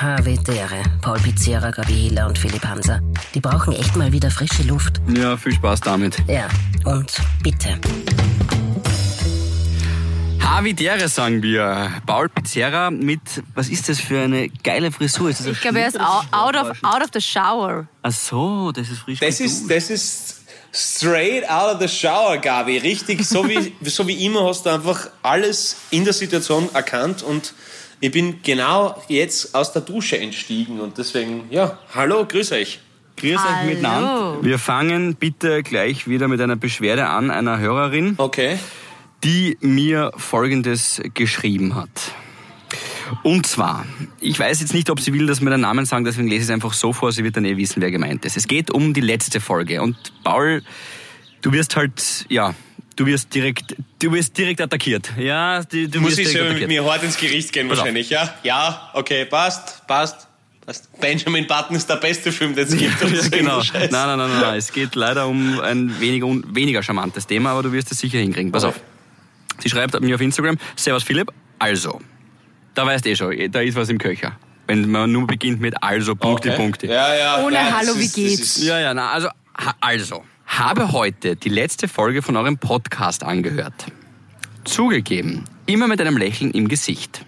Havidere, Paul Pizzera, Gabi Hiller und Philipp Hanser. Die brauchen echt mal wieder frische Luft. Ja, viel Spaß damit. Ja, und bitte. Havidere sagen wir. Paul Pizzera mit, was ist das für eine geile Frisur? Ist das Ich glaube, er ist out, out, of, out of the shower. Ach so, das ist frisch Das ist, das ist straight out of the shower, Gabi. Richtig, so wie, so wie immer hast du einfach alles in der Situation erkannt und ich bin genau jetzt aus der Dusche entstiegen und deswegen, ja, hallo, grüß euch. Grüß euch Hallo. miteinander. Wir fangen bitte gleich wieder mit einer Beschwerde an einer Hörerin, Okay. die mir Folgendes geschrieben hat. Und zwar, ich weiß jetzt nicht, ob sie will, dass wir den Namen sagen, deswegen lese ich es einfach so vor, sie wird dann eh wissen, wer gemeint ist. Es geht um die letzte Folge. Und Paul, du wirst halt, ja, du wirst direkt, du wirst direkt attackiert. Ja, die, du Muss wirst ich selber mit mir hart ins Gericht gehen Pass auf. wahrscheinlich, ja? Ja, okay, passt, passt. passt. Benjamin Button ist der beste Film, den es gibt. Ja, so genau. Nein, nein, nein, nein, nein. Es geht leider um ein weniger, un- weniger charmantes Thema, aber du wirst es sicher hinkriegen. Pass auf. Sie schreibt mir auf Instagram, Servus Philipp, also. Da weißt eh schon, da ist was im Köcher. Wenn man nur beginnt mit also, Punkte, Okay. Punkte. Ja, ja. Ohne das Hallo, wie ist- das geht's? ist- Ja, ja, na, also, ha- also, habe heute die letzte Folge von eurem Podcast angehört. Zugegeben, immer mit einem Lächeln im Gesicht.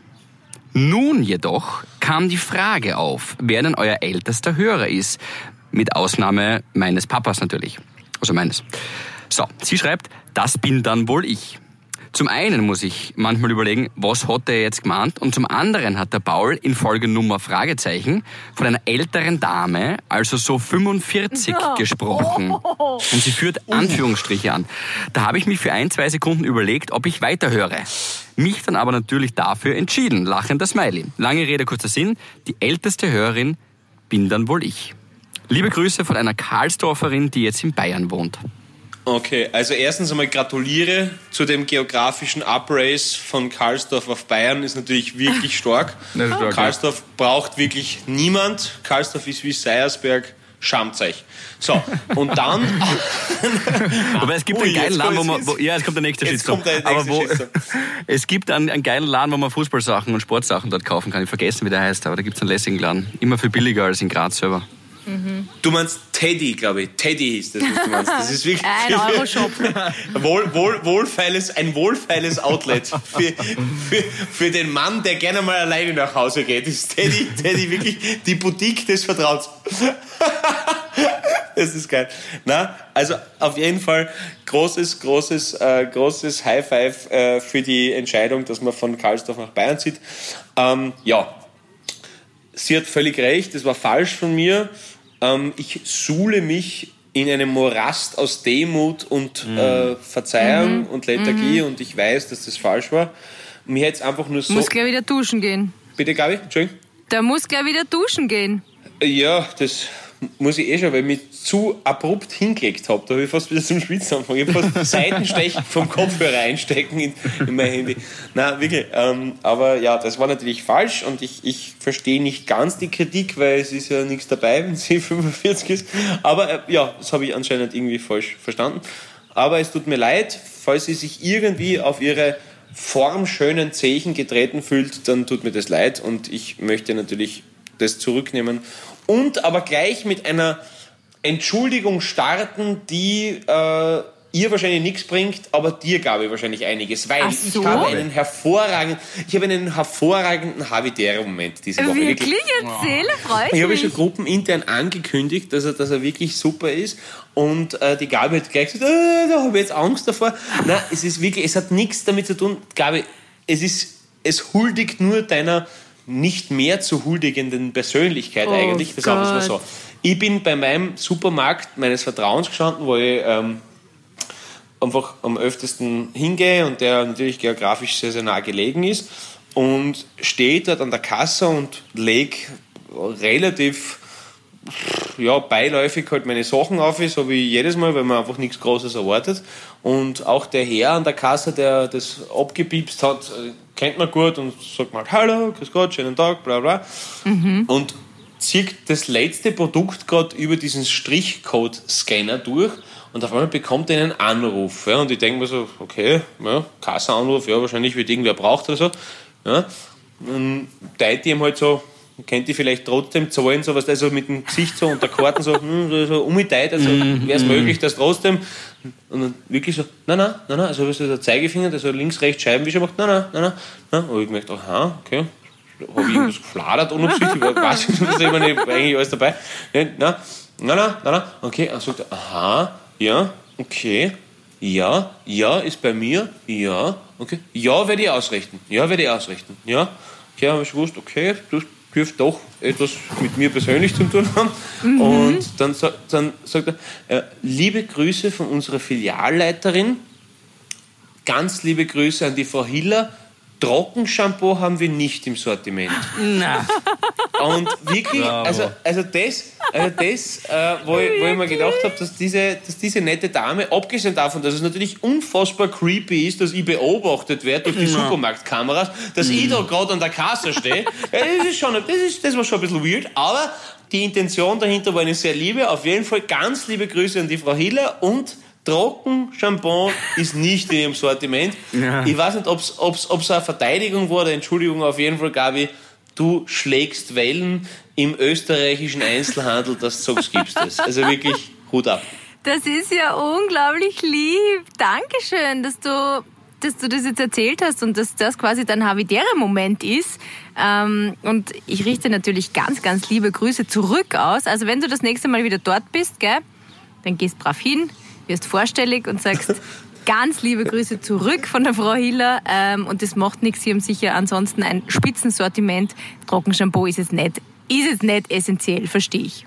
Nun jedoch kam die Frage auf, wer denn euer ältester Hörer ist. Mit Ausnahme meines Papas natürlich. Also meines. So, sie schreibt, das bin dann wohl ich. Zum einen muss ich manchmal überlegen, was hat er jetzt gemeint? Und zum anderen hat der Paul in Folge Nummer Fragezeichen von einer älteren Dame, also so 45, gesprochen. Und sie führt Anführungsstriche an. Da habe ich mich für ein, zwei Sekunden überlegt, ob ich weiterhöre. Mich dann aber natürlich dafür entschieden. Lachender Smiley. Lange Rede, kurzer Sinn. Die älteste Hörerin bin dann wohl ich. Liebe Grüße von einer Karlsdorferin, die jetzt in Bayern wohnt. Okay, also erstens einmal gratuliere zu dem geografischen Uprace von Karlsdorf auf Bayern, ist natürlich wirklich stark. Stark, Karlsdorf braucht wirklich niemand. Karlsdorf ist wie Seiersberg, schamt euch. So, und dann... Aber es gibt Ui, einen geilen Laden, wo man, wo, ja, es kommt der nächste Shitstorm. Aber wo, es gibt einen, einen geilen Laden, wo man Fußballsachen und Sportsachen dort kaufen kann. Ich vergessen, wie der heißt, aber da gibt es einen lässigen Laden. Immer viel billiger als in Graz selber. Du meinst Teddy, glaube ich. Teddy ist das, was du meinst. Das ist wirklich... Ein Euro-Shop. Wohl, wohl, wohlfeiles, ein wohlfeiles Outlet für, für, für den Mann, der gerne mal alleine nach Hause geht. Ist Teddy, Teddy wirklich die Boutique des Vertrauens. Das ist geil. Na, also auf jeden Fall großes, großes, äh, großes High Five äh, für die Entscheidung, dass man von Karlsdorf nach Bayern zieht. Ähm, ja, sie hat völlig recht, das war falsch von mir. Ähm, ich suhle mich in einem Morast aus Demut und äh, Verzeihung und Lethargie und ich weiß, dass das falsch war. Mir hätte es einfach nur so. Muss gleich wieder duschen gehen. Bitte, Gabi? Entschuldigung? Der muss gleich wieder duschen gehen. Ja, das muss ich eh schon, weil ich mich zu abrupt hingelegt habe. Da habe ich fast wieder zum Schwitzen angefangen. Ich habe fast Seitenstech vom Kopfhörer einstecken in, in mein Handy. Na wirklich. Ähm, aber ja, das war natürlich falsch und ich, ich verstehe nicht ganz die Kritik, weil es ist ja nichts dabei, wenn sie 45 ist. Aber äh, ja, das habe ich anscheinend irgendwie falsch verstanden. Aber es tut mir leid, falls sie sich irgendwie auf ihre formschönen Zechen getreten fühlt, dann tut mir das leid und ich möchte natürlich das zurücknehmen und aber gleich mit einer Entschuldigung starten, die äh, ihr wahrscheinlich nichts bringt, aber dir, Gabi, wahrscheinlich einiges, weil so? ich habe einen hervorragenden, ich habe einen hervorragenden Habitäre-Moment diese Woche. Wirklich? Erzähle, freue ich Ich habe mich. schon gruppenintern angekündigt, dass er, dass er wirklich super ist. Und äh, die Gabi hat gleich gesagt, äh, da habe ich jetzt Angst davor. Nein, es ist wirklich, es hat nichts damit zu tun. Gabi, es ist, es huldigt nur deiner nicht mehr zu huldigenden Persönlichkeit Oh eigentlich. Das sagen wir mal so. Ich bin bei meinem Supermarkt meines Vertrauens gestanden, wo ich ähm, einfach am öftesten hingehe und der natürlich geografisch sehr, sehr nah gelegen ist und stehe dort an der Kasse und lege relativ ja, beiläufig halt meine Sachen auf, so wie jedes Mal, weil man einfach nichts Großes erwartet. Und auch der Herr an der Kasse, der das abgepiepst hat, äh, kennt man gut und sagt mal Hallo, grüß Gott, schönen Tag, bla bla. Und zieht das letzte Produkt gerade über diesen Strichcode-Scanner durch und auf einmal bekommt er einen Anruf. Ja, und ich denke mir so, okay, ja, Kassenanruf, ja, wahrscheinlich wird irgendwer braucht oder so. Ja. Dann teilt ihm halt so kennt die vielleicht trotzdem zahlen, sowas, also mit dem Gesicht so und der Karten so, hm, so, so umgeteilt, also wäre es möglich, dass trotzdem, und dann wirklich so, nein, nein, nein, nein, also so der Zeigefinger, der so links, rechts Scheibenwischer macht, nein, nein, nein, nein, und ich gemerkt, aha, okay, habe ich irgendwas gefladert unabsichtlich, weiß ich nicht, ich meine, eigentlich alles dabei, nein, nein, nein, nein, nein, okay, er sagt, aha, ja, okay, ja, ja, ist bei mir, ja, okay, ja, werde ich ausrichten, ja, werde ich ausrichten, ja, okay, habe ich gewusst, okay, das dürfte doch etwas mit mir persönlich zu tun haben. Und dann, dann sagt er, äh, liebe Grüße von unserer Filialleiterin, ganz liebe Grüße an die Frau Hiller. Trockenshampoo haben wir nicht im Sortiment. Na. Und wirklich, Bravo. also, also das, also das äh, wo, ich, wo ich mir gedacht habe, dass diese, dass diese nette Dame, abgesehen davon, dass es natürlich unfassbar creepy ist, dass ich beobachtet werde durch die Supermarktkameras, dass ich da gerade an der Kasse stehe, ja, das, ist schon, das, ist, das war schon ein bisschen weird, aber die Intention dahinter war eine sehr liebe. Auf jeden Fall ganz liebe Grüße an die Frau Hiller und Trockenshampoo ist nicht in ihrem Sortiment. Ja. Ich weiß nicht, ob es eine Verteidigung war oder Entschuldigung, auf jeden Fall, Gabi, du schlägst Wellen im österreichischen Einzelhandel, dass du sagst, gibst es. Also wirklich Hut ab. Das ist ja unglaublich lieb. Dankeschön, dass du, dass du das jetzt erzählt hast und dass das quasi dein Havidere-Moment ist. Ähm, und ich richte natürlich ganz, ganz liebe Grüße zurück aus. Also wenn du das nächste Mal wieder dort bist, gell, dann gehst brav hin, wirst vorstellig und sagst ganz liebe Grüße zurück von der Frau Hiller. Ähm, und das macht nichts. Sie haben sicher ansonsten ein Spitzensortiment. Trockenshampoo ist es nicht. Ist es nicht essentiell, verstehe ich.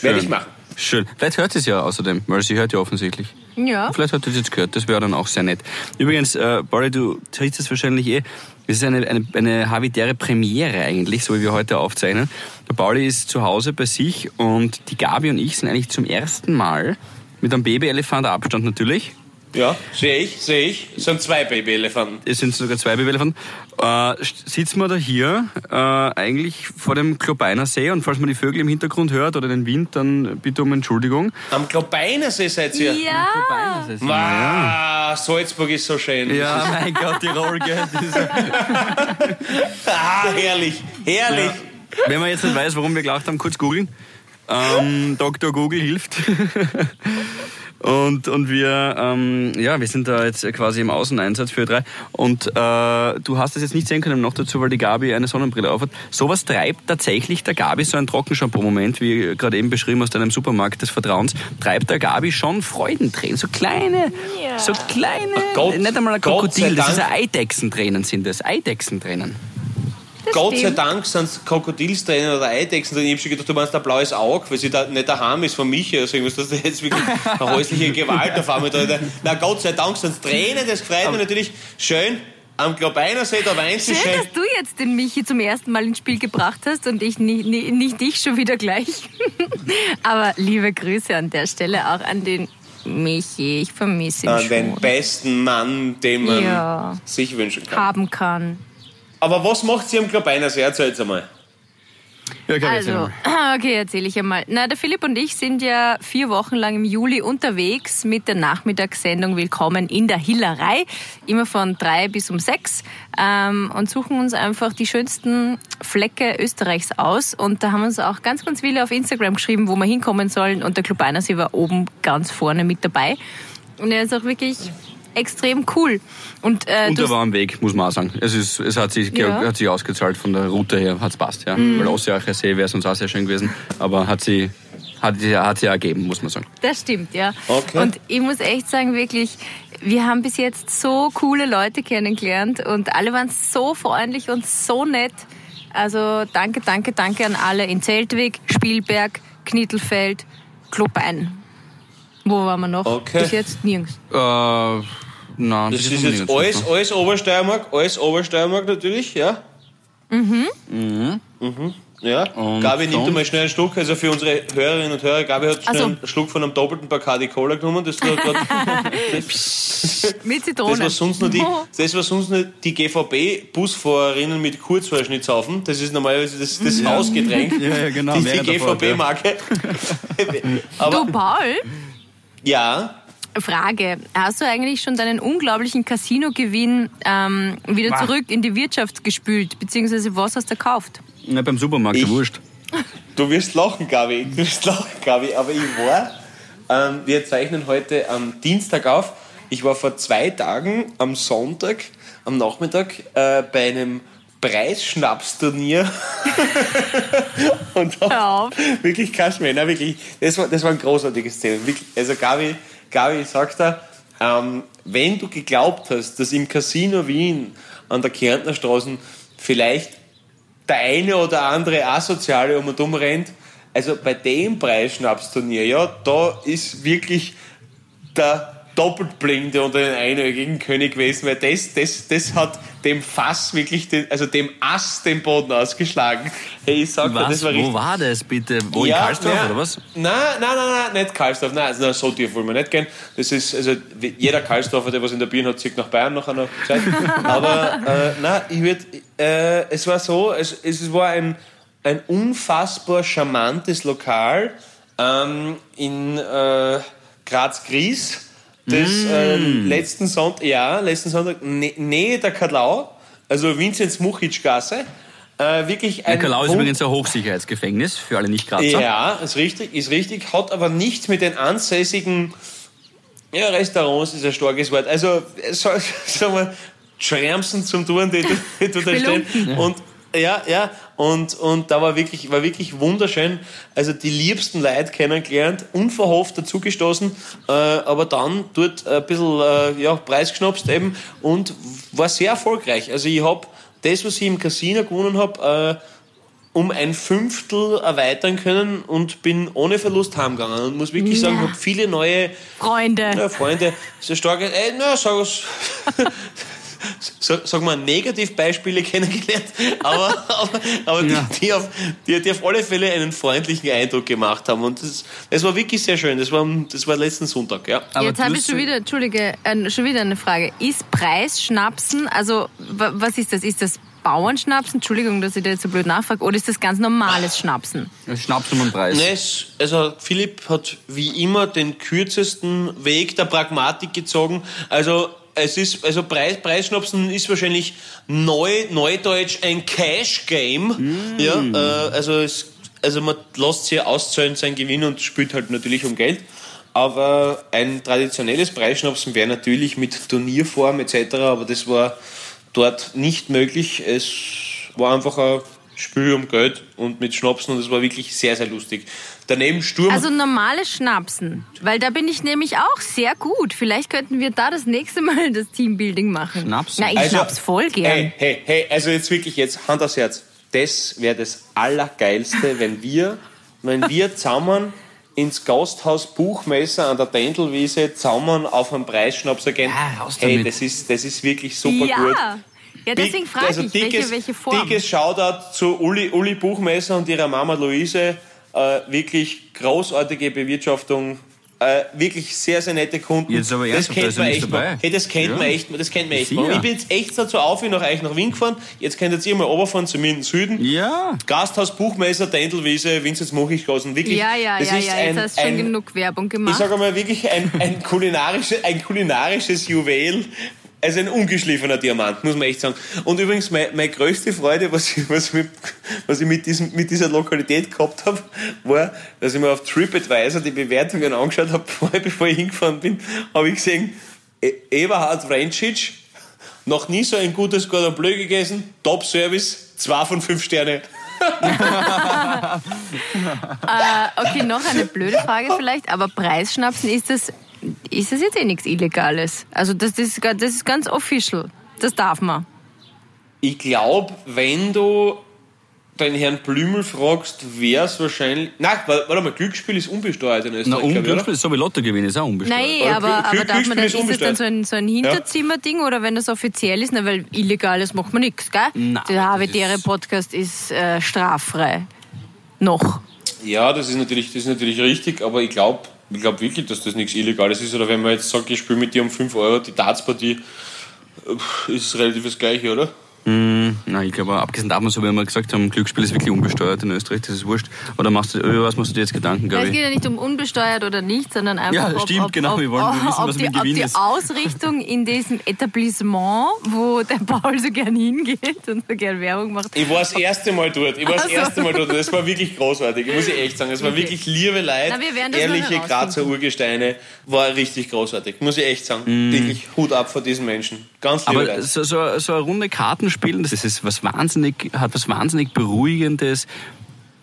Werde ich machen. Schön. Vielleicht hört sie es ja außerdem, weil sie hört ja offensichtlich. Ja. Vielleicht hat sie es jetzt gehört, das wäre dann auch sehr nett. Übrigens, äh, Barry, du trittst es wahrscheinlich eh. Es ist eine, eine, eine habitäre Premiere eigentlich, so wie wir heute aufzeichnen. Der Pauli ist zu Hause bei sich und die Gabi und ich sind eigentlich zum ersten Mal mit einem Babyelefant Abstand natürlich. Ja, sehe ich, sehe ich. Es sind zwei Babyelefanten. Es sind sogar zwei Babyelefanten. Äh, sitzen wir da hier äh, eigentlich vor dem Klobeiner See und falls man die Vögel im Hintergrund hört oder den Wind, dann bitte um Entschuldigung. Am Globeinersee seid ihr. Ja. Wow, Salzburg ist so schön. Ja, mein Gott, Tirol, gell? Ah, herrlich, herrlich. Wenn man jetzt nicht weiß, warum wir gelacht haben, kurz googeln. Ähm, Dr. Google hilft. Und, und wir, ähm, ja, wir sind da jetzt quasi im Außeneinsatz für drei. Und äh, du hast es jetzt nicht sehen können noch dazu, weil die Gabi eine Sonnenbrille aufhat. Sowas treibt tatsächlich der Gabi, so ein Trockenshampoo-Moment, wie gerade eben beschrieben aus deinem Supermarkt des Vertrauens, treibt der Gabi schon Freudentränen. So kleine, so kleine, Gott- nicht einmal ein Krokodil, das ist Dank. Eidechsentränen sind das. Eidechsentränen. Gott sei stimmt. Dank sind es Krokodilstränen oder Eidechsen. Ich habe schon gedacht, du meinst ein blaues Auge, weil sie da nicht daheim ist von Michi. Also irgendwas, dass da jetzt wirklich eine häusliche Gewalt auf einmal da Na Gott sei Dank sind es Tränen, das freut mich natürlich schön. Am Globeinersee, da weint sie Schön, schön. dass du jetzt den Michi zum ersten Mal ins Spiel gebracht hast und ich nicht, nicht, dich schon wieder gleich. Aber liebe Grüße an der Stelle auch an den Michi. Ich vermisse ihn An den schon. besten Mann, den man Ja. sich wünschen kann. Haben kann. Aber was macht sie am Globeinersee? Erzähl's einmal. Ja, Gabi, erzähl Also, mal. okay, erzähle ich einmal. Na, der Philipp und ich sind ja vier Wochen lang im Juli unterwegs mit der Nachmittagssendung Willkommen in der Hillerei. Immer von drei bis um sechs. Ähm, und suchen uns einfach die schönsten Flecke Österreichs aus. Und da haben uns auch ganz, ganz viele auf Instagram geschrieben, wo wir hinkommen sollen. Und der Club Einersee war oben ganz vorne mit dabei. Und er ist auch wirklich extrem cool. Und, äh, Und er war am Weg, muss man auch sagen. Es, ist, es hat, sich, Ja. Mhm. hat sich ausgezahlt von der Route her, hat's passt. Ja. Weil Ossiacher See wäre sonst auch sehr schön gewesen, aber hat sie, hat, sie- hat sie ergeben, muss man sagen. Das stimmt, ja. Okay. Und ich muss echt sagen, wirklich, wir haben bis jetzt so coole Leute kennengelernt und alle waren so freundlich und so nett. Also danke, danke, danke an alle in Zeltweg, Spielberg, Knittelfeld, Klobein. Wo waren wir noch? Okay. Bis jetzt nirgends. Äh, nein, Das ist jetzt alles, alles Obersteiermark, alles Obersteiermark natürlich, ja? Mhm. Mhm. Ja, Und Gabi nimmt sonst? mal schnell einen Schluck, also für unsere Hörerinnen und Hörer, Gabi hat schnell so. einen Schluck von einem doppelten Bacardi Cola genommen, das, war grad, das, Mit Zitrone. das, was sonst nur die, das, was sonst nur die GVB-Busfahrerinnen mit Kurzhaarschnitt saufen, das ist normalerweise das, das Hausgetränk, Ja, ja, genau, die, die Fahrt, ja. GVB-Marke. Du, Paul, ja, Frage. Hast du eigentlich schon deinen unglaublichen Casino-Gewinn ähm, wieder Wah. zurück in die Wirtschaft gespült? Beziehungsweise was hast du gekauft? Na, beim Supermarkt, Ich- wurscht. Du wirst lachen, Gabi. Du wirst lachen, Gabi. Aber ich war, ähm, wir zeichnen heute am Dienstag auf. Ich war vor zwei Tagen am Sonntag, am Nachmittag, äh, bei einem Preisschnapsturnier. Und da, auf. wirklich Kaschmir, nein, wirklich, das war, das war ein großartiges Szene. Also Gabi, Gabi, sag's dir, ähm, wenn du geglaubt hast, dass im Casino Wien an der Kärntner Straße vielleicht der eine oder andere Asoziale um und um rennt, also bei dem Preisschnapsturnier, ja, da ist wirklich der Doppelblinde unter den einäugigen König gewesen, weil das, das, das hat dem Fass wirklich, den, also dem Ass den Boden ausgeschlagen. Hey, ich sag dir, Was? das war Wo richtig. war das bitte? Wo in Karlsdorf ja. oder was? Nein, nein, nein, nein, nicht Karlsdorf. Nein, nein, so tief wollen wir nicht gehen. Das ist, also, jeder Karlsdorfer, der was in der Birne hat, zieht nach Bayern nach einer Zeit. Aber, äh, nein, ich würd, äh, es war so, es, es war ein, ein unfassbar charmantes Lokal ähm, in äh, Graz-Gries. Das äh, letzten Sonntag, ja, letzten Sonntag, Nä- Nähe der Kadlau, also Vinzenz-Muchitsch-Gasse. Äh, wirklich ein Kalau ist übrigens ein Hochsicherheitsgefängnis für alle Nicht-Grazer. ja, ist richtig, ist richtig, hat aber nichts mit den ansässigen ja, Restaurants, ist ein starkes Wort. Also, so, sagen wir, Schramsen zum Tun, die, die, die da stehen. Und, ja, ja, und, und da war wirklich, war wirklich wunderschön. Also, die liebsten Leute kennengelernt, unverhofft dazugestoßen, äh, aber dann dort ein bisschen, äh, ja, Preis geschnapst eben und war sehr erfolgreich. Also, ich habe das, was ich im Casino gewonnen habe, äh, um ein Fünftel erweitern können und bin ohne Verlust heimgegangen. Und muss wirklich sagen, Ja. habe viele neue Freunde. ja, Freunde, so starke, äh, na, sag, sag, sag mal, Negativbeispiele kennengelernt, aber, aber, aber Ja. die, die, auf, die, die auf alle Fälle einen freundlichen Eindruck gemacht haben. Und das, das war wirklich sehr schön. Das war, das war letzten Sonntag, ja. Aber Jetzt habe ich schon wieder, Entschuldige, äh, schon wieder eine Frage. Ist Preisschnapsen, also wa- was ist das? Ist das Bauernschnapsen? Entschuldigung, dass ich da jetzt so blöd nachfrage. Oder ist das ganz normales Schnapsen? Schnaps um den Preis. Ne, es- also Philipp hat wie immer den kürzesten Weg der Pragmatik gezogen. Also es ist, also Preis, Preisschnapsen ist wahrscheinlich neu, neudeutsch ein Cash-Game. Ja, äh, also es, also man lässt sich auszahlen sein Gewinn und spielt halt natürlich um Geld. Aber ein traditionelles Preisschnapsen wäre natürlich mit Turnierform etc., aber das war dort nicht möglich. Es war einfach ein Spiel um Geld und mit Schnapsen und es war wirklich sehr, sehr lustig. Daneben Sturm. Also normales Schnapsen, weil da bin ich nämlich auch sehr gut. Vielleicht könnten wir da das nächste Mal das Teambuilding machen. Schnapsen? Na, ich Also, schnaps voll gern. Hey, hey, hey, also jetzt wirklich jetzt Hand aufs Herz. Das wäre das Allergeilste, wenn wir, wenn wir zusammen ins Gasthaus Buchmesser an der Dendelwiese zusammen auf einen Preisschnapser gehen. Ja, hey, damit. das ist, das ist wirklich super ja. gut. Ja, deswegen frage also ich, dickes, welche, welche Form. Dickes Shoutout zu Uli, Uli Buchmesser und ihrer Mama Luise. Äh, wirklich großartige Bewirtschaftung. Äh, wirklich sehr, sehr nette Kunden. Jetzt aber das ernsthaft, kennt man echt nichts mal. dabei. Hey, das kennt Ja. man echt, das kennt man echt mal. Ich bin jetzt echt dazu auf, nach euch nach Wien gefahren. Jetzt könnt ihr mal runterfahren zu mir in den Süden. Ja. Gasthaus Buchmesser, Dendelwiese, Vinzenz Muchichgassen. Wirklich, ja, ja, das ja, ist ja. ein, Jetzt hast du schon ein, genug Werbung ich gemacht. sage mal wirklich ein, ein, kulinarisches, ein kulinarisches Juwel. Also ein ungeschliffener Diamant, muss man echt sagen. Und übrigens, meine, meine größte Freude, was ich, was ich, mit, was ich mit, diesem, mit dieser Lokalität gehabt habe, war, dass ich mir auf TripAdvisor die Bewertungen angeschaut habe, bevor ich hingefahren bin, habe ich gesehen, E- Eberhard Vrencic, noch nie so ein gutes Cordon Bleu gegessen, Top-Service, zwei von fünf Sterne. Okay, noch eine blöde Frage vielleicht, aber Preisschnapsen, ist das, ist das jetzt eh nichts Illegales? Also das, das, ist, das ist ganz official. Das darf man. Ich glaube, wenn du den Herrn Blümel fragst, wäre es wahrscheinlich. Nein, wa- warte mal, Glücksspiel ist unbesteuert in Na, Österreich. glaub ich, oder? unglücklich, so wie Lottogewinn ist auch unbesteuert. Nein, Aber aber, aber darf man Glücksspiel dann, ist ist das dann so ein, so ein Hinterzimmerding oder wenn das offiziell ist? Na, weil illegales macht man nichts, gell? Nein, Der Habitäre ist- Podcast ist äh, straffrei. Noch. Ja, das ist natürlich, das ist natürlich richtig, aber ich glaube ich glaub wirklich, dass das nichts Illegales ist. Oder wenn man jetzt sagt, ich spiele mit dir um 5 Euro die Dartspartie, ist es relativ das Gleiche, oder? Mm, na, ich glaube, abgesehen davon, so wie wir gesagt haben, Glücksspiel ist wirklich unbesteuert in Österreich, das ist wurscht. Oder machst du, über was machst du dir jetzt Gedanken, Ja, glaube es geht ja nicht um unbesteuert oder nicht, sondern einfach, Ja, ob, stimmt, ob, genau. ob, Wir wollen wissen, ob was die, mit Gewinn ob die ist. Ausrichtung in diesem Etablissement, wo der Paul so gern hingeht und so gern Werbung macht. Ich war das erste Mal dort. Ich war das Ach so. erste Mal dort. und Das war wirklich großartig. Muss ich echt sagen. Es war wirklich liebe Leute, Na, wir werden das ehrliche Grazer Urgesteine. War richtig großartig. Muss ich echt sagen. Wirklich Hut ab vor diesen Menschen. Ganz liebe Mm. Aber Leute. so, so, so eine Runde Kartenspielen, das ist was wahnsinnig, hat was wahnsinnig Beruhigendes,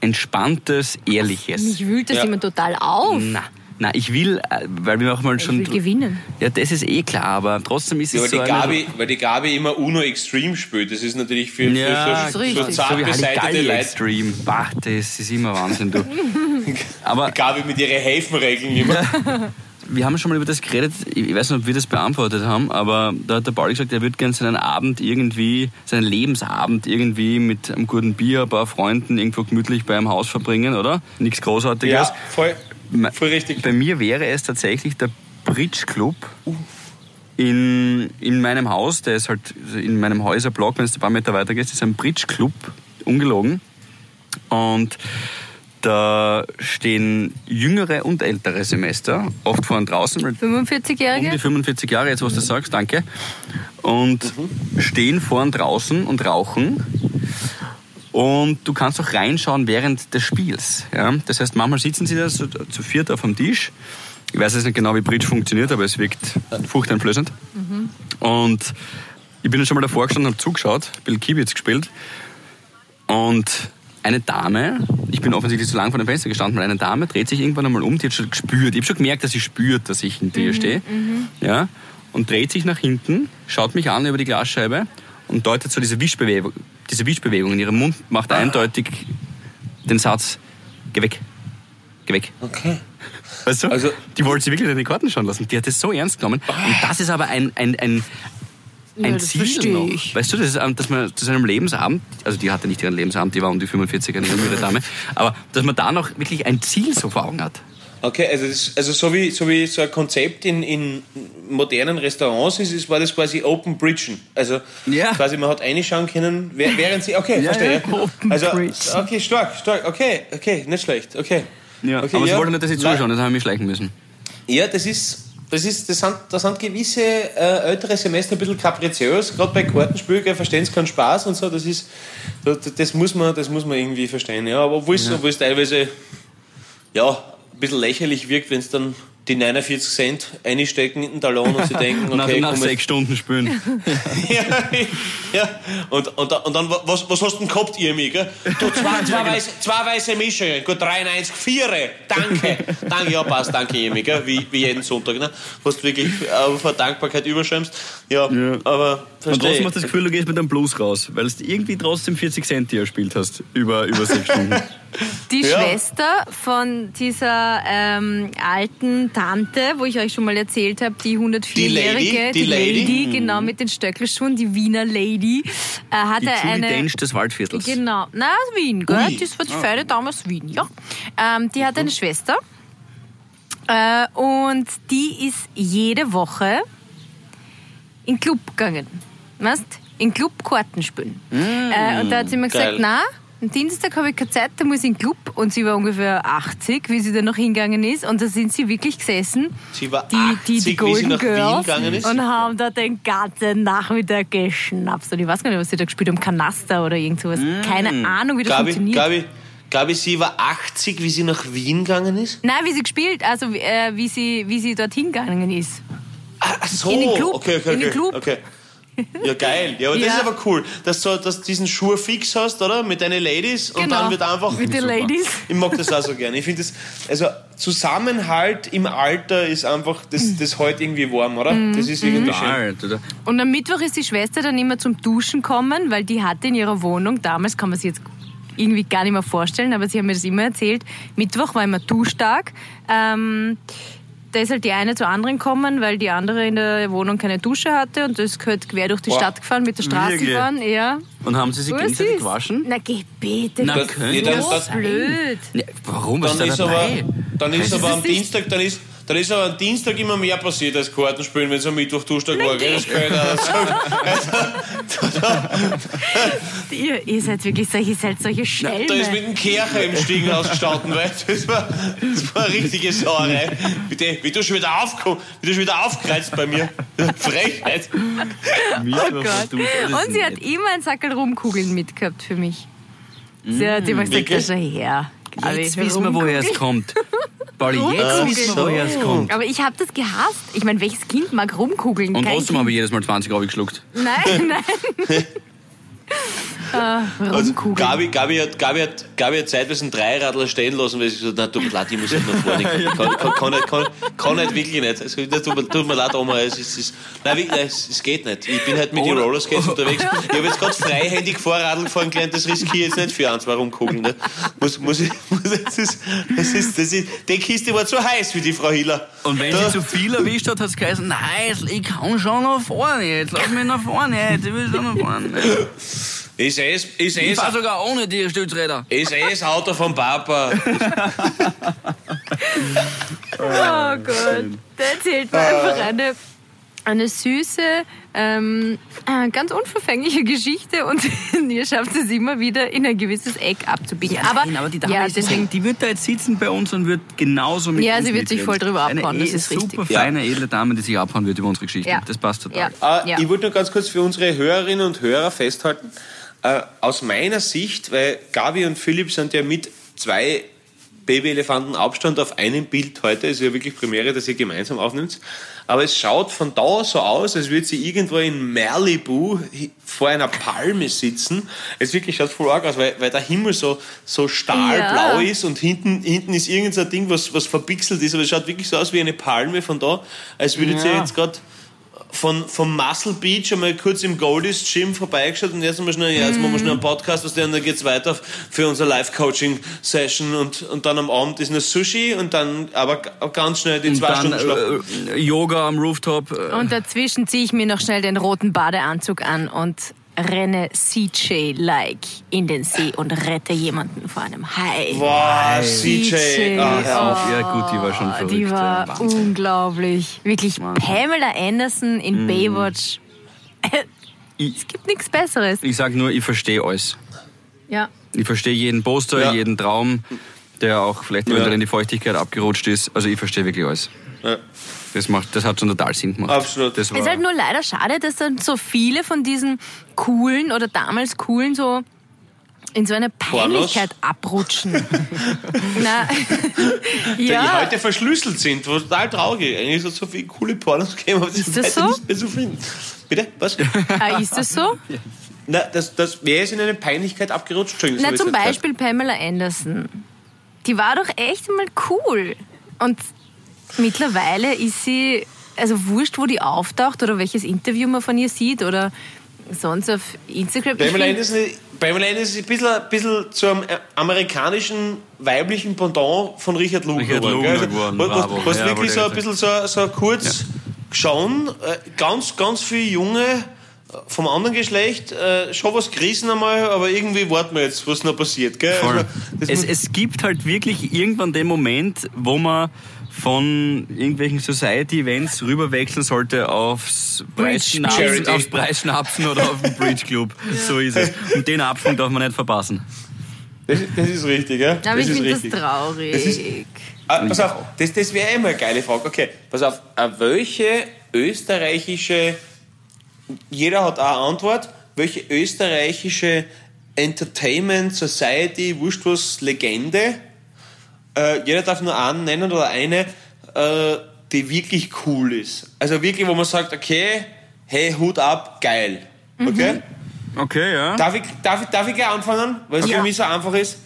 Entspanntes, Ehrliches. Mich wühlt das Ja. immer total auf. Na, na, ich will, äh, weil wir auch mal Ich schon. will gewinnen. Ja, das ist eh klar, aber trotzdem ist Ja, es weil, so die eine, Gabi, weil die Gabi immer Uno Extreme spielt. Das ist natürlich für, Ja, für so, so zart so beseitete Leute. Extreme. Bah, das ist immer Wahnsinn, du. Aber Gabi mit ihren Häfenregeln immer. wir haben schon mal über das geredet, ich weiß nicht, ob wir das beantwortet haben, aber da hat der Paul gesagt, er würde gerne seinen Abend irgendwie, seinen Lebensabend irgendwie mit einem guten Bier, ein paar Freunden irgendwo gemütlich bei einem Haus verbringen, oder? Nichts Großartiges. Ja, voll, voll richtig. Bei mir wäre es tatsächlich der Bridge Club in, in meinem Haus, der ist halt in meinem Häuserblock, wenn es ein paar Meter weiter geht, ist ein Bridge Club, ungelogen. Und da stehen jüngere und ältere Semester, oft vorn draußen, weil um die 45-Jährige? 45 Jahre, jetzt was du sagst, danke. Und stehen vorn draußen und rauchen. Und du kannst auch reinschauen während des Spiels. Ja? Das heißt, manchmal sitzen sie da so zu viert auf dem Tisch. Ich weiß jetzt nicht genau, wie Bridge funktioniert, aber es wirkt furchteinflößend. Und ich bin schon mal davor gestanden und habe zugeschaut, bisschen Kibitz gespielt. Und eine Dame, ich bin offensichtlich zu lang vor dem Fenster gestanden, weil eine Dame dreht sich irgendwann einmal um, die hat schon gespürt, ich habe schon gemerkt, dass sie spürt, dass ich hinter ihr stehe, ja, und dreht sich nach hinten, schaut mich an über die Glasscheibe und deutet so diese Wischbewegung, diese Wischbewegung in ihrem Mund, macht eindeutig den Satz, geh weg, geh weg. Okay. Weißt du? Also- die wollte sie wirklich in die Karten schauen lassen. Die hat es so ernst genommen. Und das ist aber ein, ein, ein, ein das Ziel noch. ich. Weißt du, das ist, dass man zu seinem Lebensabend, also die hatte nicht ihren Lebensabend, die war um die 45, eine jüngere Dame, aber dass man da noch wirklich ein Ziel so vor Augen hat. Okay, also, das, also so, wie, so wie so ein Konzept in, in modernen Restaurants ist, ist, war das quasi Open Bridgen. Also Ja. quasi man hat reinschauen können, während sie. Okay, verstehe. ja, Open also, Bridgen. okay, stark, stark. Okay, okay, nicht schlecht. Okay. Ja, okay, aber sie wollte nicht, dass ich zuschauen, das haben wir schleichen müssen. Ja, das ist. Das, ist, das, sind, das sind gewisse äh, ältere Semester ein bisschen kapriziös, gerade bei Kartenspielen, verstehen sie keinen Spaß und so, das ist, das, das, muss, man, das muss man irgendwie verstehen. Ja, aber obwohl es obwohl es teilweise ja, ein bisschen lächerlich wirkt, wenn es dann die 49 Cent einstecken in den Talon und sie denken, nach okay, nach komm, sechs Stunden spielen. ja, ja. Und, und, dann- und dann, was, was hast du denn gehabt, gell? Du, zwei, zwei, weiße, zwei weiße Mische, gut, 93, Viere, danke. danke, ja, passt, danke, Emi, gell? Wie, wie jeden Sonntag, ne? Was du wirklich äh, vor Dankbarkeit überschwemmst. Ja, Ja. aber Und verstehe. trotzdem hast du das Gefühl, du gehst mit einem Plus raus, weil du irgendwie trotzdem 40 Cent dir erspielt hast, über, über sechs Stunden. Die Ja. Schwester von dieser ähm, alten Tante, wo ich euch schon mal erzählt habe, die 104-Jährige, Die Lady? Die Lady? genau, mit den Stöckelschuhen, die Wiener Lady, äh, hatte Die Julie eine... Dench des Waldviertels. Genau, na aus Wien, gell? Ui. Das war die Feine damals Wien, ja. Ähm, die hat eine Schwester äh, und die ist jede Woche in den Club gegangen. Weißt? In den Club Karten spielen. Äh, und da hat sie mir gesagt, geil. na, am Dienstag habe ich keine Zeit, da muss ich in den Club. Und sie war ungefähr 80, wie sie da noch hingegangen ist. Und da sind sie wirklich gesessen. Sie war die, die, 80, die wie Golden sie nach Wien Girls gegangen ist? und haben da den ganzen Nachmittag geschnapst. Und ich weiß gar nicht, was sie da gespielt haben, Kanaster oder irgend sowas. Keine Ahnung, wie das Gabi, funktioniert. Gabi, Gabi, sie war 80, wie sie nach Wien gegangen ist? Nein, wie sie gespielt, also äh, wie, sie, wie sie dorthin gegangen ist. Ach so, In den Club, okay, okay, in den. Club. okay. Ja, geil. Ja, aber das Ja. ist aber cool, dass du dass du diesen Schuh fix hast, oder? Mit deinen Ladies und Genau. dann wird einfach. Mit den Super. Ladies. Ich mag das auch so gerne. Ich finde das, also Zusammenhalt im Alter ist einfach, das, das heute irgendwie warm, oder? Mhm. Das ist irgendwie schön. Total, total. Und am Mittwoch ist die Schwester dann immer zum Duschen kommen, weil die hatte in ihrer Wohnung, damals kann man sich jetzt irgendwie gar nicht mehr vorstellen, aber sie haben mir das immer erzählt, Mittwoch war immer Duschtag. Ähm, da ist halt die eine zur anderen gekommen, weil die andere in der Wohnung keine Dusche hatte und das ist halt quer durch die Boah. Stadt gefahren mit der Straßenbahn. Ja. Und haben sie sich gegenseitig süß. gewaschen? Na geh bitte, Na, das können ist das- so das- blöd. Ja, warum? Dann ist ist da aber, dabei? dann ist Das aber ist am Dienstag, dann ist, dann ist aber am Dienstag immer mehr passiert als Kartenspielen, wenn es am Mittwoch, Donnerstag war. Gell? Das kann ich auch sagen. Ihr, ihr seid wirklich solche, ihr seid solche Na, da ist mit Schelme. dem Kercher im Stiegenhaus gestanden, weil das war, das war eine richtige Sauerei. Wie, die, wie du schon wieder aufkommst, wie du schon wieder aufkreist bei mir. Frechheit. Oh Gott. Und sie hat immer ein Sackel Rumkugeln mitgehabt für mich. Sie hat immer gesagt, das ist her. Jetzt wissen wir, woher es kommt. Pauli, jetzt wissen wir, woher es kommt. Aber ich habe das gehasst. Ich meine, welches Kind mag rumkugeln? Und Kein trotzdem kind. habe ich jedes Mal 20 Euro geschluckt. Nein, nein. Also, rumkugeln. Gabi, Gabi, hat, Gabi, hat, Gabi hat zeitweise einen Dreiradler stehen lassen, weil sie gesagt hat, na, tut mir leid, ich muss halt nach vorne. Kann, kann, kann, nicht, kann, kann nicht wirklich nicht. Also, tut, mir, tut mir leid, Oma. Es, ist, es, nein, wirklich, nein, es, es geht nicht. Ich bin halt mit den Oder- Rollerskates unterwegs. Ich habe jetzt gerade freihändig Vorradl gefahren gelernt, das riskiere ich jetzt nicht für ein, zwei rumkugeln. Ne? Muss, muss ich, muss, das, ist, das, ist, das ist, die Kiste war zu heiß für die Frau Hiller. Und wenn Da- sie zu viel erwischt hat, hat es geheißen, nein, ich kann schon nach vorne, jetzt lass mich nach vorne, jetzt, ich will schon nach vorne. Ich sehe es, ich fahr sogar ohne die Stützräder. Ich sehe das Auto vom Papa. Oh Gott. Da erzählt mir einfach eine, eine süße, ähm, äh, ganz unverfängliche Geschichte und ihr schafft es immer wieder in ein gewisses Eck abzubiegen. aber, Nein, aber die Dame ja, ist deswegen, die wird da jetzt sitzen bei uns und wird genauso mit Ja, uns sie wird sich voll drüber Eine abhauen, das eh ist richtig. super Ja. feine, edle Dame, die sich abhauen wird über unsere Geschichte. Ja. Das passt total. Ja. Ja. Ich wollte nur ganz kurz für unsere Hörerinnen und Hörer festhalten, äh, aus meiner Sicht, weil Gabi und Philipp sind ja mit zwei Babyelefanten Abstand auf einem Bild heute, ist ja wirklich Premiere, dass ihr gemeinsam aufnimmt. Aber es schaut von da so aus, als würde sie irgendwo in Malibu vor einer Palme sitzen. Es wirklich schaut voll arg aus, weil, weil der Himmel so, so stahlblau Ja. ist und hinten, hinten ist irgendein Ding, was, was verpixelt ist. Aber es schaut wirklich so aus wie eine Palme von da, als würde sie Ja. jetzt gerade von, vom Muscle Beach einmal kurz im Goldist Gym vorbeigeschaut und jetzt, haben wir schnell, ja, jetzt machen wir schnell einen Podcast, was der, und dann geht's weiter für unsere Live-Coaching-Session und, und dann am Abend ist noch Sushi und dann aber ganz schnell die Und zwei dann Stunden Schlaf. äh, Yoga am Rooftop. Äh, und dazwischen ziehe ich mir noch schnell den roten Badeanzug an und renne CJ-like in den See und rette jemanden vor einem Hai. Boah, CJ. CJ. Ah, hör auf. ja gut, die war schon verrückt. Die war Wahnsinn. unglaublich. Wirklich Pamela Anderson in Mhm. Baywatch. Es gibt nichts Besseres. ich sag nur, ich verstehe alles. Ja. Ich verstehe jeden Poster, Ja. jeden Traum, der auch vielleicht Ja. ja. in die Feuchtigkeit abgerutscht ist. Also ich verstehe wirklich alles. Ja. Das, macht, das hat schon total Sinn gemacht. Absolut. Das war, Es ist halt nur leider schade, dass dann so viele von diesen coolen oder damals coolen so in so eine Peinlichkeit abrutschen. Na, Die ja. heute verschlüsselt sind, was total traurig. Eigentlich hat es so viele coole Pornos gegeben, aber Ist das so? nicht mehr zu finden. Bitte? Was? Ah, ist das so? Na, das, das, wer ist in eine Peinlichkeit abgerutscht? Na, zum Beispiel Pamela Anderson. Die war doch echt mal cool. Und mittlerweile ist sie, also wurscht, wo die auftaucht oder welches Interview man von ihr sieht oder sonst auf Instagram. Pamela Anderson, Pamela Anderson ist ein bisschen, ein bisschen zum äh, amerikanischen weiblichen Pendant von Richard Lugner Richard geworden. Lugner? Also, geworden, was, was Ja, wirklich so ein bisschen so, so kurz schauen, äh, ganz, ganz viele Junge äh, vom anderen Geschlecht, äh, schon was gerissen einmal, aber irgendwie warten wir jetzt, was noch passiert. Gell? Also, Es, es gibt halt wirklich irgendwann den Moment, wo man von irgendwelchen Society-Events rüberwechseln sollte aufs Preisschnapsen, aufs Preisschnapsen oder auf den Bridge Club. So ist es. Und den Abschwung darf man nicht verpassen. das, das ist richtig, ja? Aber das ich ist finde das richtig. traurig. Das ist- Ah, pass auf, das, das wäre immer eine geile Frage. Okay, pass auf, äh, welche österreichische, jeder hat auch eine Antwort, welche österreichische Entertainment Society, wurscht was, Legende, äh, jeder darf nur einen nennen oder eine, äh, die wirklich cool ist. Also wirklich, wo man sagt, okay, hey, Hut ab, geil. Okay? Okay, ja. Darf ich, darf, ich, darf ich gleich anfangen? Weil es Ja. für mich so einfach ist.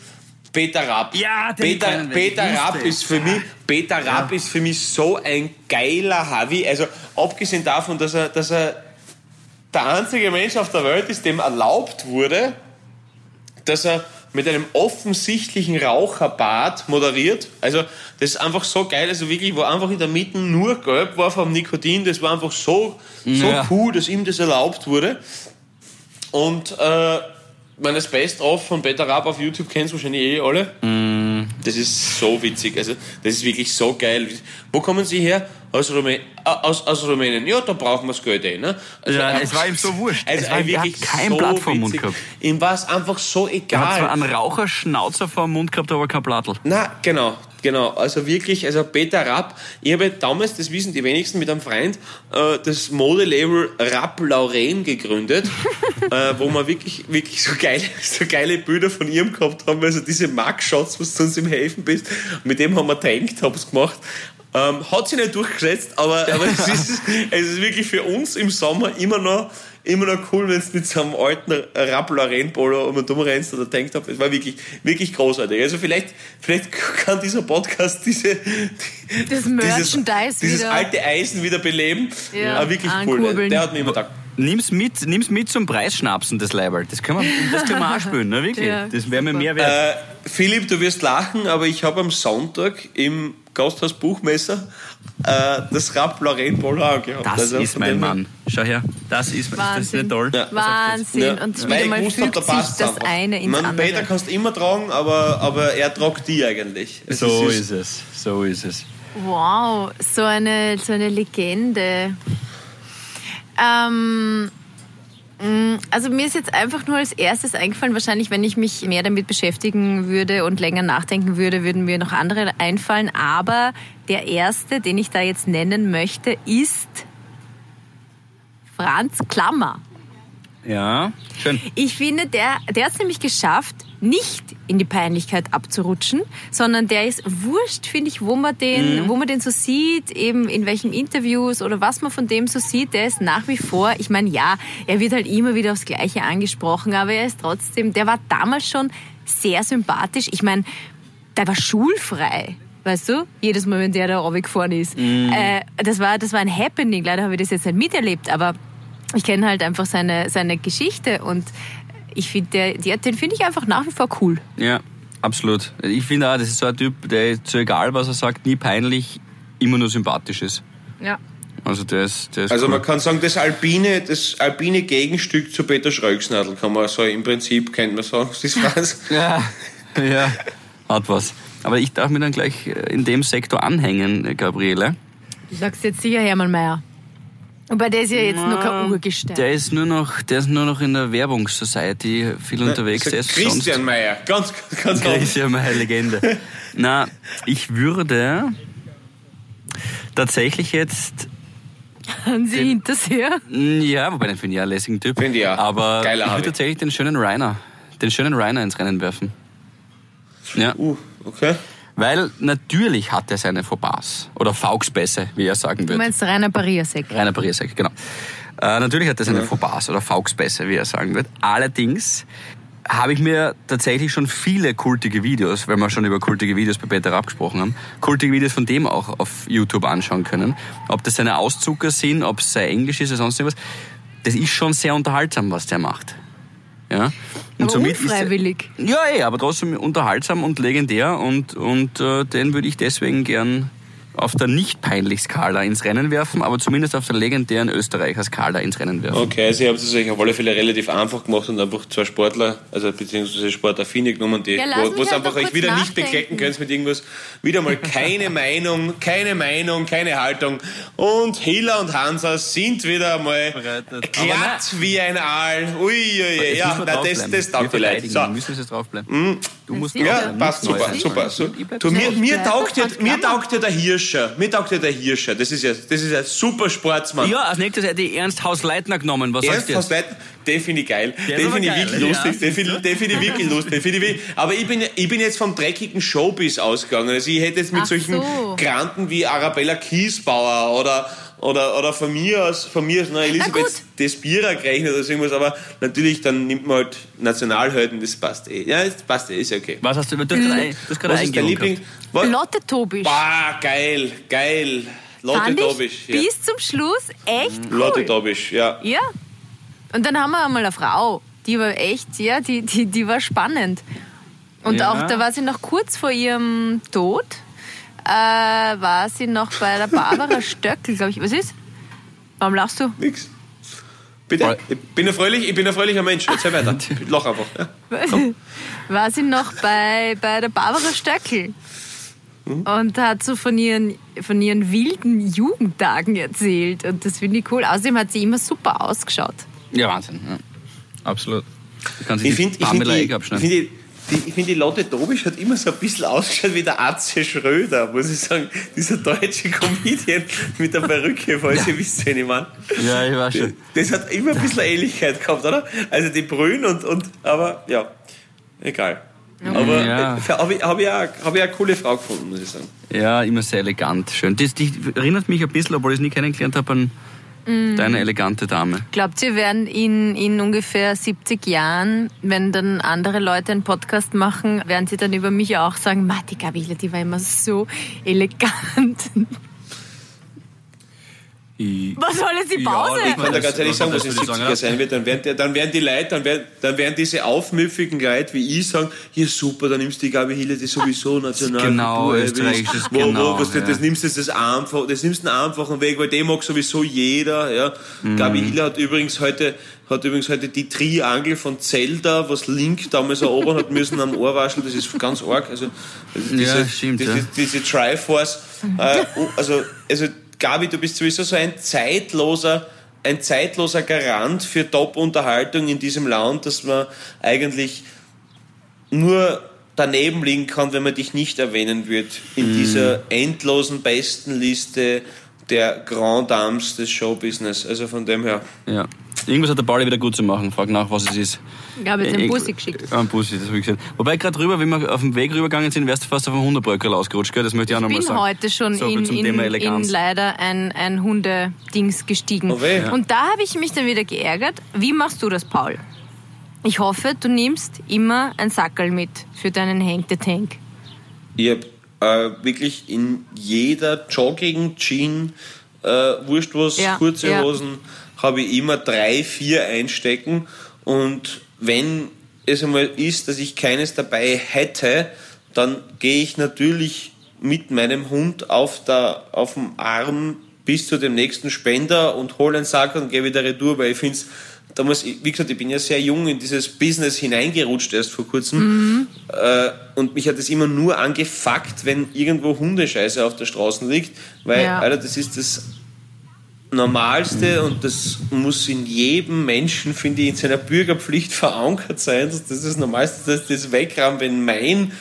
Peter Rapp. Ja, den Peter, wir. Peter Rapp ist für mich, Peter Rapp ist für mich so ein geiler Havi. Also abgesehen davon, dass er, dass er der einzige Mensch auf der Welt ist, dem erlaubt wurde, dass er mit einem offensichtlichen Raucherbart moderiert. Also das ist einfach so geil. Also wirklich, wo einfach in der Mitte nur gelb war vom Nikotin. Das war einfach so, so Ja. cool, dass ihm das erlaubt wurde. Und äh, meine, Best-of von Peter Raab auf YouTube kennst du wahrscheinlich eh alle. Das ist so witzig. Also, das ist wirklich so geil. Wo kommen Sie her? Aus, Rumä aus, aus Rumänien. Ja, da brauchen wir das Geld eh. Ne? Also, Ja, es war ihm so wurscht. Also, Es war- hat wirklich kein so Blatt vor dem Mund gehabt. Ihm war es einfach so Er hat zwar egal. einen Raucherschnauzer vor dem Mund gehabt, aber kein Blattl. Na, genau, genau. Also wirklich, also Peter Rapp, ich habe damals, das wissen die wenigsten, mit einem Freund äh, das Modelabel Rapp Lauren gegründet, äh, wo wir wirklich, wirklich so geile, so geile Bilder von ihm gehabt haben. Also diese Markshots, was du uns im Helfen bist, mit dem haben wir Tanktops gemacht. Ähm, hat sich nicht durchgesetzt, aber, aber es, ist, es ist wirklich für uns im Sommer immer noch, immer noch cool, wenn du mit so einem alten Rapp Lauren Polo um und um rennst oder Tanktop. Es war wirklich, wirklich großartig. Also vielleicht, vielleicht kann dieser Podcast diese, Das dieses, Merchandise dieses wieder. alte Eisen wieder beleben. Ja, Aber wirklich cool. ankurbeln. Der hat mir immer gedacht, Nimm's mit, nimm's mit zum Preisschnapsen, das Leiberl. Das können wir, das können wir auch spielen, ne, wirklich. Ja, das wäre mir mehr wert. Äh, Philipp, du wirst lachen, aber ich habe am Sonntag im Gasthaus Buchmesser äh, das Rapp Lauren Polo angehabt. das Also ist mein Mann. Schau her, das ist, ist das Wahnsinn. nicht toll? Ja. Wahnsinn. Ja, Und weil wieder ich mal fügt da sich das einfach. eine ins Man, andere. Peter kannst du immer tragen, aber, aber er tragt die eigentlich. Es So ist es, so ist es. Wow, so eine, so eine Legende. Ähm, also mir ist jetzt einfach nur als erstes eingefallen, wahrscheinlich wenn ich mich mehr damit beschäftigen würde und länger nachdenken würde, würden mir noch andere einfallen. Aber der erste, den ich da jetzt nennen möchte, ist Franz Klammer. Ja, schön. Ich finde, der, der hat es nämlich geschafft, nicht in die Peinlichkeit abzurutschen, sondern der ist wurscht, finde ich, wo man den, wo man den so sieht, eben in welchen Interviews oder was man von dem so sieht, der ist nach wie vor, ich meine, ja, er wird halt immer wieder aufs Gleiche angesprochen, aber er ist trotzdem, der war damals schon sehr sympathisch. Ich meine, der war schulfrei. Weißt du? Jedes Mal, wenn der da runtergefahren ist. Äh, das, war, das war ein Happening. Leider habe ich das jetzt nicht miterlebt, aber ich kenne halt einfach seine, seine Geschichte und ich finde, den finde ich einfach nach wie vor cool. Ja, absolut. Ich finde auch, das ist so ein Typ, der so egal, was er sagt, nie peinlich, immer nur sympathisch ist. Ja. Also der ist, der ist Also cool. man kann sagen, das alpine, das alpine Gegenstück zu Peter Schröcksnadel kann man so im Prinzip, könnte man sagen. Das ist Franz. Ja, ja, hat was. Aber ich darf mir dann gleich äh, in dem Sektor anhängen, Gabriele. Du sagst jetzt sicher Hermann Mayer. Aber der ist ja jetzt nur kein Urgestein. Der ist nur noch, der ist nur noch in der Werbungssociety viel unterwegs. Der ist Christian Meyer, ganz, ganz Christian Meyer Legende. Na, ich würde tatsächlich jetzt Haben Sie Hinterseher? Mm, Ja, wobei den finde ich ja einen lässigen Typ. Finde ich auch. Aber Geiler ich würde tatsächlich den schönen Rainer, den schönen Rainer ins Rennen werfen. Ja, Uh, okay. Weil natürlich hat er seine Fauxpas. Oder Fauxpässe, wie er sagen Du würde. meinst Rainer Barriersek. Rainer Barriersek, genau. Äh, natürlich hat er seine Fauxpas oder Fauxpässe, wie er sagen wird. Allerdings habe ich mir tatsächlich schon viele kultige Videos, weil wir schon über kultige Videos bei Peter Rapp gesprochen haben, kultige Videos von dem auch auf YouTube anschauen können. Ob das seine Auszucker sind, ob es sein Englisch ist oder sonst irgendwas. Das ist schon sehr unterhaltsam, was der macht. Ja? Und Aber somit ist unfreiwillig. ja, eh, aber trotzdem unterhaltsam und legendär und, und äh, den würde ich deswegen gern auf der Nicht-Peinlich-Skala ins Rennen werfen, aber zumindest auf der legendären Österreicher-Skala ins Rennen werfen. Okay, also ihr habt es euch auf alle Fälle relativ einfach gemacht und einfach zwei Sportler, also beziehungsweise Sportaffine genommen, die, Ja, wo es einfach euch wieder nicht nachdenken. beklecken könnt mit irgendwas. Wieder mal keine Meinung, keine Meinung, keine Haltung. Und Hila und Hansa sind wieder mal Bereitet. glatt wie ein Aal. Ui, ui, Ja, wir na, das, das taugt Wir die Leute. So. wir müssen jetzt draufbleiben. Du musst. Ja, passt super, super. So, du, mir, mir, taugt ja, mir taugt ja der Hirscher. Mir taugt ja der Hirscher. Das ist ja, das ist ja super Sportsmann. Ja, als nächstes hätte ich Ernst Haus-Leitner genommen. Was Ernst den finde ich geil. Der ist Den aber finde ich geil, wirklich lustig. Den finde ich wirklich lustig. Ich wirklich, aber ich bin, ich bin jetzt vom dreckigen Showbiz ausgegangen. Also ich hätte jetzt mit Ach solchen so. Granten wie Arabella Kiesbauer oder, oder, oder von mir aus, von mir aus noch Elisabeth gut. Despira gerechnet oder so irgendwas. Aber natürlich, dann nimmt man halt Nationalhelden. Das passt eh. Ja, das passt eh. Ist ja okay. Was hast du? Du hast gerade du hast gerade Was ist dein Liebling? Was? Lotte Tobisch. Bah, geil, geil. Lotte Fand Dobisch. Ja. bis zum Schluss echt cool. Lotte Dobisch, ja. Ja. Und dann haben wir einmal eine Frau, die war echt, ja, die, die, die war spannend. Und Ja. auch, da war sie noch kurz vor ihrem Tod, äh, war sie noch bei der Barbara Stöckel, glaube ich. Was ist? Warum lachst du? Nix. Bitte, ich bin ein, fröhlich, ich bin ein fröhlicher Mensch. Erzähl weiter. Lach einfach. Ja. war sie noch bei, bei der Barbara Stöckel und hat so von ihren, von ihren wilden Jugendtagen erzählt. Und das finde ich cool. Außerdem hat sie immer super ausgeschaut. Ja, Wahnsinn. Ja. Absolut. Ich, ich finde ich find die, ich find die, die, find die Lotte Dobisch hat immer so ein bisschen ausgeschaut wie der Atze Schröder, muss ich sagen. Dieser deutsche Comedian mit der Perücke, falls ja. ihr wisst, wen ich meine. Ja, ich weiß schon. Das hat immer ein bisschen Ähnlichkeit gehabt, oder? Also die Brühen und, und aber ja, egal. Aber ja. Äh, habe ich, hab ich, auch, hab ich auch eine coole Frau gefunden, muss ich sagen. Ja, immer sehr elegant, schön. Das, die erinnert mich ein bisschen, obwohl ich es nie kennengelernt habe, an mm. deine elegante Dame. Glaubt ihr, werden in, in ungefähr 70 Jahren, wenn dann andere Leute einen Podcast machen, werden sie dann über mich auch sagen, Mati Gabila, die war immer so elegant. Ich, was soll jetzt die Pause? Ja, ich kann da ganz ehrlich sagen, was in 70er sein wird. Dann werden, dann werden die Leute, dann werden, dann werden diese aufmüffigen Leute wie ich sagen, hier super, dann nimmst du die Gabi Hille, die sowieso national Genau, österreichisches, wo, genau. Wo, was, ja. Das nimmst du das einfach, das nimmst du einen einfachen Weg, weil den mag sowieso jeder, ja. Mhm. Gabi Hille hat übrigens heute, hat übrigens heute die Triangel von Zelda, was Link damals erobern hat müssen am Ohrwaschel, das ist ganz arg, also, also diese, ja, stimmt, diese, ja. diese Triforce, äh, also, also, Gabi, du bist sowieso so ein zeitloser, ein zeitloser Garant für Top-Unterhaltung in diesem Land, dass man eigentlich nur daneben liegen kann, wenn man dich nicht erwähnen wird in mm. dieser endlosen Bestenliste der Grand Dames des Showbusiness. Also von dem her. Ja. Irgendwas hat der Pauli wieder gut zu machen. Frag nach, was es ist. Ich habe jetzt einen Bussi geschickt. Einen Bussi, das habe ich gesehen. Wobei gerade rüber, wenn wir auf dem Weg rübergegangen sind, wärst du fast auf einen Hundebröckel ausgerutscht, gell? Das möchte ich auch nochmal sagen. Ich bin heute schon so, in, in, in, leider ein, ein Hundedings gestiegen. Oh weh. Und da habe ich mich dann wieder geärgert. Wie machst du das, Paul? Ich hoffe, du nimmst immer ein Sackel mit für deinen Hank the Tank. Ich habe äh, wirklich in jeder Jogging, Jean, äh, wurscht was, ja, kurze ja. Hosen, habe ich immer drei, vier einstecken. Und wenn es einmal ist, dass ich keines dabei hätte, dann gehe ich natürlich mit meinem Hund auf, der, auf dem Arm bis zu dem nächsten Spender und hole einen Sack und gehe wieder retour, weil ich finde es damals, wie gesagt, ich bin ja sehr jung in dieses Business hineingerutscht erst vor kurzem. Mhm. Äh, und mich hat es immer nur angefuckt, wenn irgendwo Hundescheiße auf der Straße liegt, weil, ja. Alter, das ist das Normalste und das muss in jedem Menschen, finde ich, in seiner Bürgerpflicht verankert sein. Das ist das Normalste, dass das Wegraum, wenn mein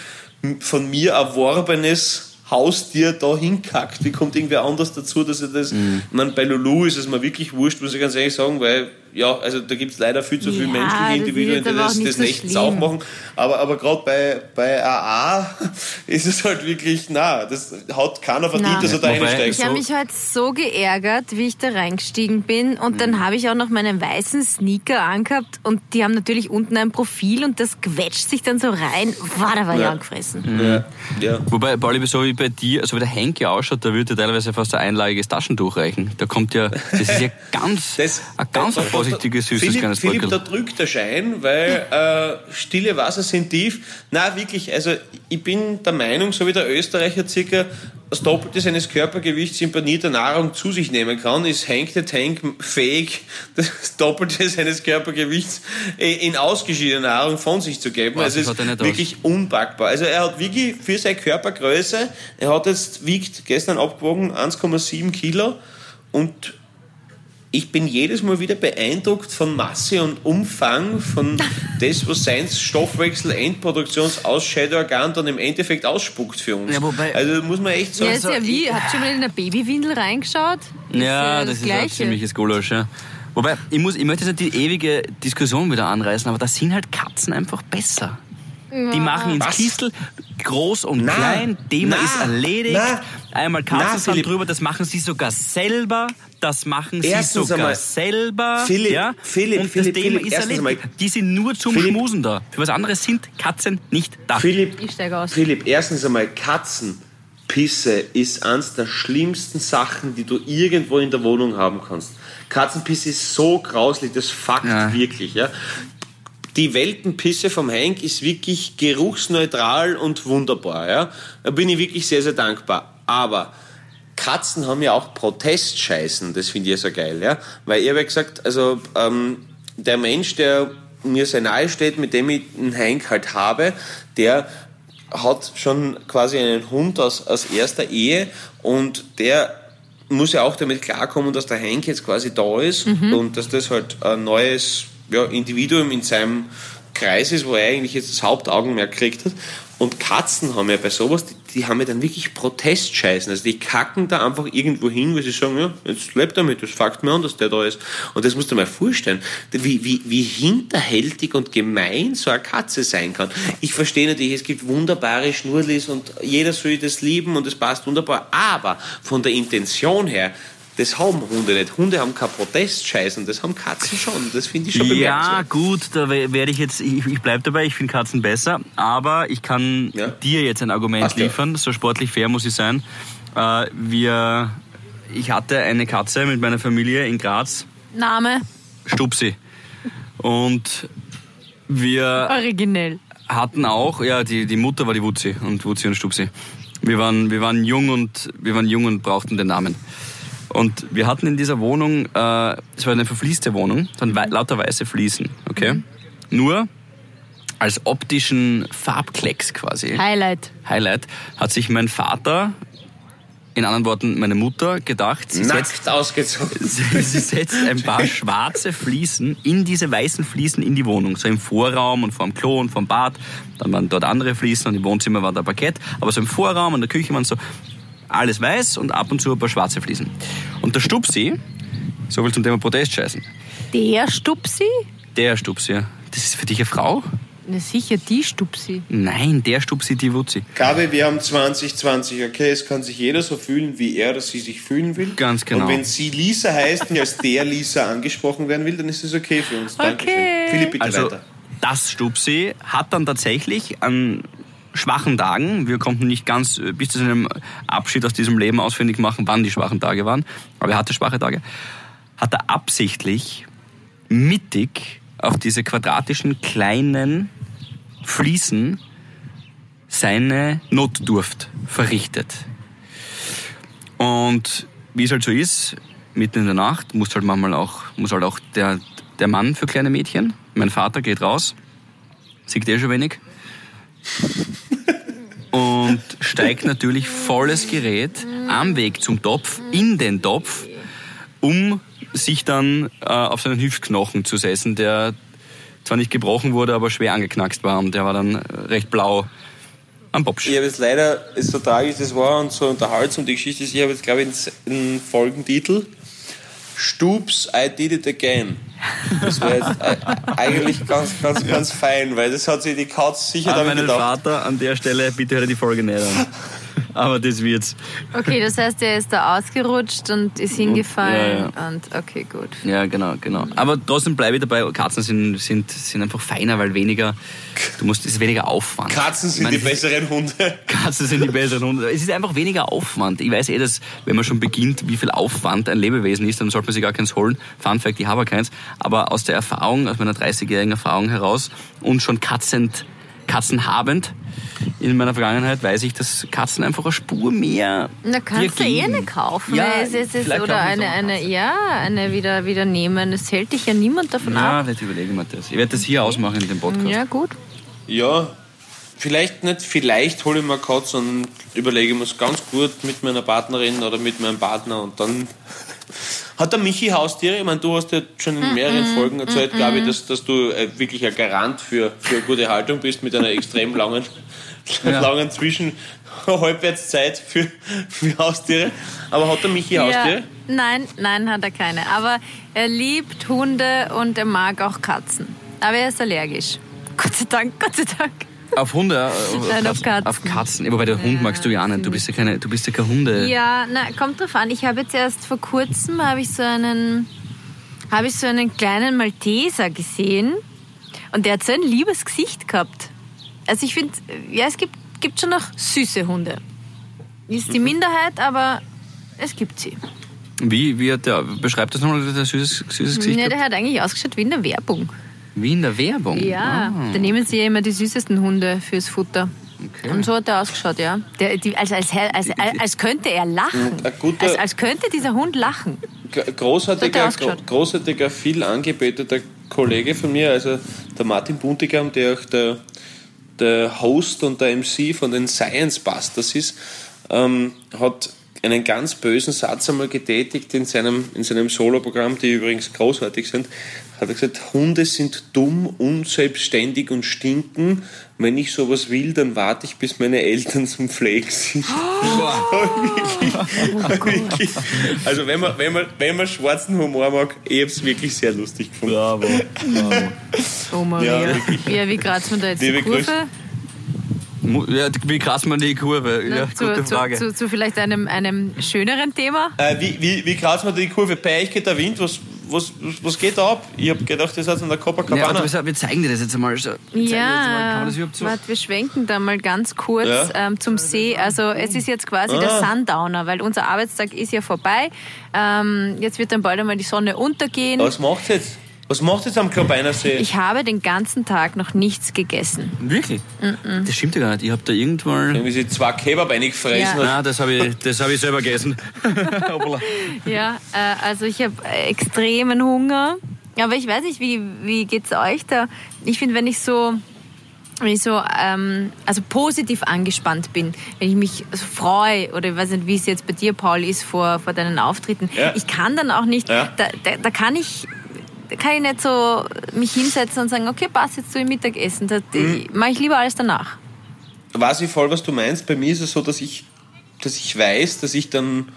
von mir erworbenes Haustier da hinkackt. Wie kommt irgendwer anders dazu, dass er das. Mhm. Ich meine, bei Lulu ist es mir wirklich wurscht, muss ich ganz ehrlich sagen, weil ja, also da gibt es leider viel zu viele ja, menschliche Individuen, die das, das so Nächtens auch machen. Aber, aber gerade bei, bei AA ist es halt wirklich, na, das hat keiner verdient, na. dass er da reinsteigt. Ich habe mich halt so geärgert, wie ich da reingestiegen bin. Und mhm. dann habe ich auch noch meinen weißen Sneaker angehabt und die haben natürlich unten ein Profil und das quetscht sich dann so rein. War da war ja. ich angefressen. Mhm. Ja. Ja. Wobei, Pauli, so wie bei dir, also wie der Henke ausschaut, da würde teilweise fast ein einlagiges Taschentuch reichen. Da kommt ja, das ist ja ganz, das, ein ganz das, vorsichtiges, süßes Philipp, kleines Philipp, da drückt der Schein, weil äh, stille Wasser sind tief. Na wirklich, also ich bin der Meinung, so wie der Österreicher circa das Doppelte seines Körpergewichts in panierter Nahrung zu sich nehmen kann, ist Hank the Tank fähig, das Doppelte seines Körpergewichts in ausgeschiedene Nahrung von sich zu geben. Was, also es ist wirklich aus. unpackbar. Also er hat wirklich für seine Körpergröße, er hat jetzt, wiegt gestern abgewogen 1,7 Kilo und ich bin jedes Mal wieder beeindruckt von Masse und Umfang von das, was sein Stoffwechsel, Endproduktionsausscheideorgan dann im Endeffekt ausspuckt für uns. Ja, wobei, also muss man echt sagen. Ja, ist ja wie, habt schon mal in eine Babywindel reingeschaut? Das ja, das, das ist ein ziemliches Gulasch, ja. Wobei, ich, muss, ich möchte jetzt nicht die ewige Diskussion wieder anreißen, aber da sind halt Katzen einfach besser. Ja. Die machen ins Was? Kistel groß und na, klein, Thema na, ist erledigt. Na, Einmal Katzensand drüber, das machen sie sogar selber. Das machen sie Erstens sogar einmal, selber. Philipp, ja? Philipp, und Philipp, das Thema Philipp, ist erledigt. Einmal, die sind nur zum Philipp, Schmusen da. Für was anderes sind Katzen nicht da. Philipp, ich steige aus. Philipp, erstens einmal Katzenpisse ist eines der schlimmsten Sachen, die du irgendwo in der Wohnung haben kannst. Katzenpisse ist so grauslich, das fuckt ja. wirklich. Ja? die Weltenpisse vom Hank ist wirklich geruchsneutral und wunderbar. Ja? Da bin ich wirklich sehr, sehr dankbar. Aber Katzen haben ja auch Protestscheißen, das finde ich ja so geil, ja. Weil ich habe ja gesagt, also ähm, der Mensch, der mir sehr nahe steht, mit dem ich einen Henk halt habe, der hat schon quasi einen Hund aus, aus erster Ehe und der muss ja auch damit klarkommen, dass der Henk jetzt quasi da ist und dass das halt ein neues ja, Individuum in seinem Kreis ist, wo er eigentlich jetzt das Hauptaugenmerk gekriegt hat. Und Katzen haben ja bei sowas, die, die haben ja dann wirklich Protestscheißen. Also die kacken da einfach irgendwo hin, weil sie sagen, ja, jetzt lebt damit, das fuckt mir an, dass der da ist. Und das musst du dir mal vorstellen, wie, wie, wie hinterhältig und gemein so eine Katze sein kann. Ich verstehe natürlich, es gibt wunderbare Schnurlis und jeder soll das lieben und es passt wunderbar. Aber von der Intention her, das haben Hunde nicht. Hunde haben keine Protestscheißen, das haben Katzen schon. Das finde ich schon Ja, gut, da we- werde ich jetzt, ich, ich bleibe dabei, ich finde Katzen besser, aber ich kann Ja. dir jetzt ein Argument ja. liefern, so sportlich fair muss ich sein. Äh, wir, ich hatte eine Katze mit meiner Familie in Graz, Name? Stupsi. Und wir Originell. hatten auch, ja, die, die Mutter war die Wutzi und Wutzi und Stupsi. Wir waren, wir waren jung und wir waren jung und brauchten den Namen. Und wir hatten in dieser Wohnung, äh, es war eine verfließte Wohnung, waren wei lauter weiße Fliesen, okay? Nur als optischen Farbklecks quasi. Highlight. Highlight hat sich mein Vater, in anderen Worten meine Mutter, gedacht, sie setzt Nackt ausgezogen. Sie, sie setzt ein paar schwarze Fliesen in diese weißen Fliesen in die Wohnung. So im Vorraum und vor dem Klo und vor dem Bad. Dann waren dort andere Fliesen und im Wohnzimmer war der Parkett. Aber so im Vorraum und der Küche waren so alles weiß und ab und zu ein paar schwarze Fliesen. Und der Stupsi, so viel zum Thema Protestscheißen, Der Stupsi? der Stupsi, das ist für dich eine Frau? Na sicher, die Stupsi. Nein, der Stupsi, die Wutzi. Gabi, wir haben 2020, okay? Es kann sich jeder so fühlen, wie er oder sie sich fühlen will. Ganz genau. Und wenn sie Lisa heißt und als der Lisa angesprochen werden will, dann ist es okay für uns. Dankeschön. Okay. Philipp, bitte Also weiter. das Stupsi hat dann tatsächlich an schwachen Tagen, wir konnten nicht ganz äh, bis zu seinem Abschied aus diesem Leben ausfindig machen, wann die schwachen Tage waren, aber er hatte schwache Tage, hat er absichtlich mittig auf diese quadratischen kleinen Fliesen seine Notdurft verrichtet. Und wie es halt so ist, mitten in der Nacht muss halt manchmal auch, muss halt auch der, der Mann für kleine Mädchen. Mein Vater geht raus, sieht eh schon wenig. Und steigt natürlich volles Gerät am Weg zum Topf, in den Topf, um sich dann äh, auf seinen Hüftknochen zu setzen, der zwar nicht gebrochen wurde, aber schwer angeknackst war und der war dann äh, recht blau am Popsch. Ich habe jetzt leider, so tragisch das war und so unterhaltsam die Geschichte ist, ich habe jetzt glaube ich einen Folgentitel. Stups, I did it again. Das wäre jetzt äh, eigentlich ganz, ganz, ganz fein, weil das hat sich die Katz sicher An damit meinen gedacht. Vater an der Stelle, bitte hör dir die Folge nicht an. Aber das wird's. Okay, das heißt, er ist da ausgerutscht und ist hingefallen. ja, Und okay, gut. Ja, genau, genau. Aber trotzdem bleibe ich dabei, Katzen sind, sind, sind einfach feiner, weil weniger, du musst, es ist weniger Aufwand. Katzen sind meine, die besseren Hunde. Katzen sind die besseren Hunde. Es ist einfach weniger Aufwand. Ich weiß eh, dass wenn man schon beginnt, wie viel Aufwand ein Lebewesen ist, dann sollte man sich gar keins holen. Fun Fact, ich habe keins. Aber aus der Erfahrung, aus meiner 30-jährigen Erfahrung heraus und schon katzend, katzenhabend in meiner Vergangenheit, weiß ich, dass Katzen einfach eine Spur mehr Na, kannst du eh eine kaufen. Ja, es ist, es vielleicht oder wir eine, so eine eine, ja, eine wieder, wieder nehmen. Es hält dich ja niemand davon Ja, ab. vielleicht überlege ich mir das. Ich werde das hier ausmachen in dem Podcast. Ja, gut. Ja, vielleicht nicht, vielleicht hole ich mir eine Katze und überlege mir es ganz gut mit meiner Partnerin oder mit meinem Partner und dann hat der Michi Haustiere? Ich meine, du hast ja schon in mehreren Folgen erzählt, glaube ich, dass, dass du äh, wirklich ein Garant für, für gute Haltung bist mit einer extrem langen, Ja. langen Zwischen Halbwertszeit für, für Haustiere. Aber hat der Michi Haustiere? Ja, nein, nein, hat er keine. Aber er liebt Hunde und er mag auch Katzen. Aber er ist allergisch. Gott sei Dank, Gott sei Dank. Auf Hunde? äh, Auf Nein, auf Katzen. Auf Katzen. Wobei der Hund magst du ja nicht. Du bist ja, keine, du bist ja kein Hunde. Ja, na, kommt drauf an. Ich habe jetzt erst vor kurzem habe ich so einen habe ich so einen kleinen Malteser gesehen und der hat so ein liebes Gesicht gehabt. Also ich finde, ja, es gibt, gibt schon noch süße Hunde. Ist die Minderheit, aber es gibt sie. Wie, wie hat der, beschreibt das nochmal, der süßes, süßes Gesicht? Ja, der hat eigentlich ausgeschaut wie in der Werbung. Wie in der Werbung. Ja, Ah. da nehmen sie ja immer die süßesten Hunde fürs Futter. Okay. Und so hat er ausgeschaut, ja. Der, die, als, als, als, als, als könnte er lachen. Guter- Als, als könnte dieser Hund lachen. So großartiger, er gro ausgeschaut. großartiger, viel angebeteter Kollege von mir, also der Martin Buntigam, der auch der, der Host und der MC von den Science Busters ist, ähm, hat einen ganz bösen Satz einmal getätigt in seinem, in seinem Soloprogramm, die übrigens großartig sind. Hat er gesagt, Hunde sind dumm, unselbstständig und stinken. Wenn ich sowas will, dann warte ich, bis meine Eltern zum Pflegen sind. Wirklich. Also wenn man, wenn man, wenn man schwarzen Humor mag, ich hab's wirklich sehr lustig gefunden. Bravo. Bravo. Oh Maria. Ja, Ja, wie kratzt man da jetzt Liebe die Kurve? Grüße. Ja, wie krass man die Kurve? Ja, zu, gute zu, Frage. zu, zu vielleicht einem, einem schöneren Thema. Äh, wie, wie, wie kratzt man die Kurve? Bei euch geht der Wind, was, was, was geht da ab? Ich hab gedacht, das hat an der Ja, Copacabana. aber wir zeigen dir das jetzt einmal. So. Wir zeigen dir das einmal. Kann man Ja, überhaupt so? warte, wir schwenken da mal ganz kurz Ja. ähm, zum See. Also es ist jetzt quasi der Ah. Sundowner, weil unser Arbeitstag ist ja vorbei. Ähm, jetzt wird dann bald einmal die Sonne untergehen. was macht's jetzt? Was macht jetzt am Klobeiner See? Ich habe den ganzen Tag noch nichts gegessen. Wirklich? Das stimmt ja gar nicht. Ich habe da irgendwann. Irgendwie sie zwei Kebab eingefressen Ja. hat. Nein, das habe ich, das hab ich selber gegessen. Ja, äh, also ich habe extremen Hunger. Aber ich weiß nicht, wie, wie geht's euch da? Ich finde, wenn ich so, wenn ich so, ähm, also positiv angespannt bin, wenn ich mich so freue oder ich weiß nicht, wie es jetzt bei dir, Paul, ist vor, vor deinen Auftritten, Ja. ich kann dann auch nicht, Ja. da, da, da kann ich, kann ich nicht so mich hinsetzen und sagen, okay, passt jetzt zu dem Mittagessen. Da Mhm. mache ich lieber alles danach. Weiß ich voll, was du meinst. Bei mir ist es so, dass ich, dass ich weiß, dass ich dann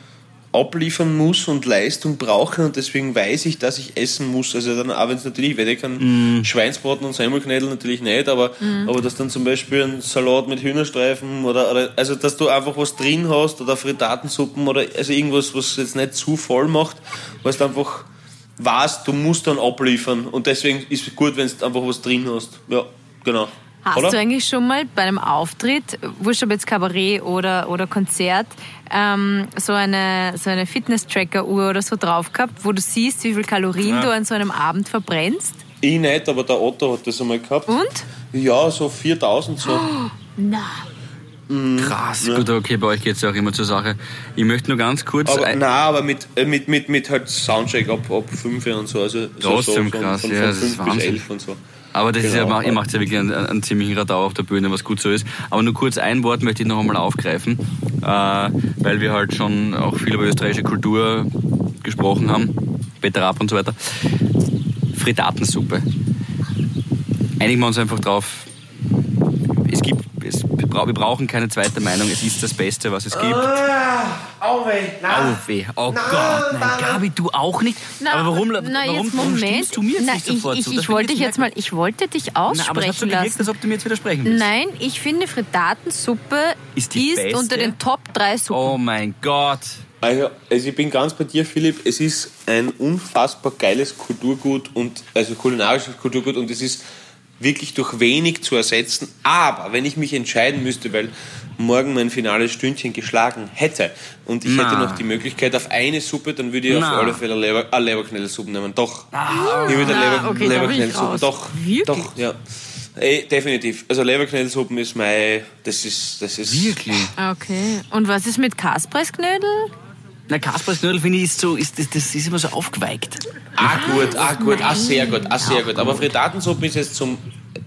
abliefern muss und Leistung brauche und deswegen weiß ich, dass ich essen muss. Also dann, auch wenn es natürlich, weil ich kann Schweinsbraten und Semmelknödel natürlich nicht, aber, aber dass dann zum Beispiel ein Salat mit Hühnerstreifen oder, oder also dass du einfach was drin hast oder Frittatensuppen oder also irgendwas, was jetzt nicht zu voll macht, was du einfach weißt, du musst dann abliefern und deswegen ist es gut, wenn du einfach was drin hast. Ja, genau. Hast Oder? du eigentlich schon mal bei einem Auftritt, wurscht ob jetzt Kabarett oder, oder Konzert, ähm, so eine, so eine Fitness-Tracker-Uhr oder so drauf gehabt, wo du siehst, wie viel Kalorien du an so einem Abend verbrennst? Ich nicht, aber der Otto hat das einmal gehabt. Und? Ja, so 4000 so. Na. Krass. Gut, okay, bei euch geht es ja auch immer zur Sache. Ich möchte nur ganz kurz. Aber, ein- nein, aber mit, äh, mit, mit, mit halt Soundcheck ab, ab 5 und so. Also so, Trotzdem so, von, krass, von, ja, von das ist 5 bis Wahnsinn. 11 und so. Aber das ist ja, Genau. ihr macht ja wirklich einen, einen ziemlichen Radau auf der Bühne, was gut so ist. Aber nur kurz ein Wort möchte ich noch einmal aufgreifen, äh, weil wir halt schon auch viel über österreichische Kultur gesprochen haben, Peter Rapp und so weiter. Frittatensuppe. Einigen wir uns einfach drauf. Es gibt, bra- wir brauchen keine zweite Meinung. Es ist das Beste, was es gibt. Au weh, Au weh. Oh Gott, nein, Gabi, du auch nicht. aber warum, na, warum, jetzt warum Moment. stimmst du mir jetzt na, nicht sofort ich, ich, Das ich wollte dich jetzt mal, ich wollte dich Na, aber aussprechen gewirkt, lassen. als ob du mir jetzt widersprechen willst. Nein, ich finde Frittatensuppe Ist die beste? unter den Top 3 Suppen. Oh mein Gott. Also, also ich bin ganz bei dir, Philipp. Es ist ein unfassbar geiles Kulturgut und also kulinarisches Kulturgut und es ist wirklich durch wenig zu ersetzen. Aber wenn ich mich entscheiden müsste, weil morgen mein finales Stündchen geschlagen hätte und ich Na. hätte noch die Möglichkeit auf eine Suppe, dann würde ich Na. auf alle Fälle Leber, eine Leberknädelsuppe nehmen. Doch. ich würde eine okay, raus. Doch. Wirklich? Doch, ja. Ey, definitiv. Also Leberknädelsuppen ist mein, das ist, das ist. Wirklich? Okay. Und was ist mit Kaspressknödel? Na, Kaspers Knödel finde ich ist so, ist, das, das ist immer so aufgeweicht. Ah gut, ah gut, ah sehr gut, ah sehr gut. Aber Frittatensuppe ist jetzt zum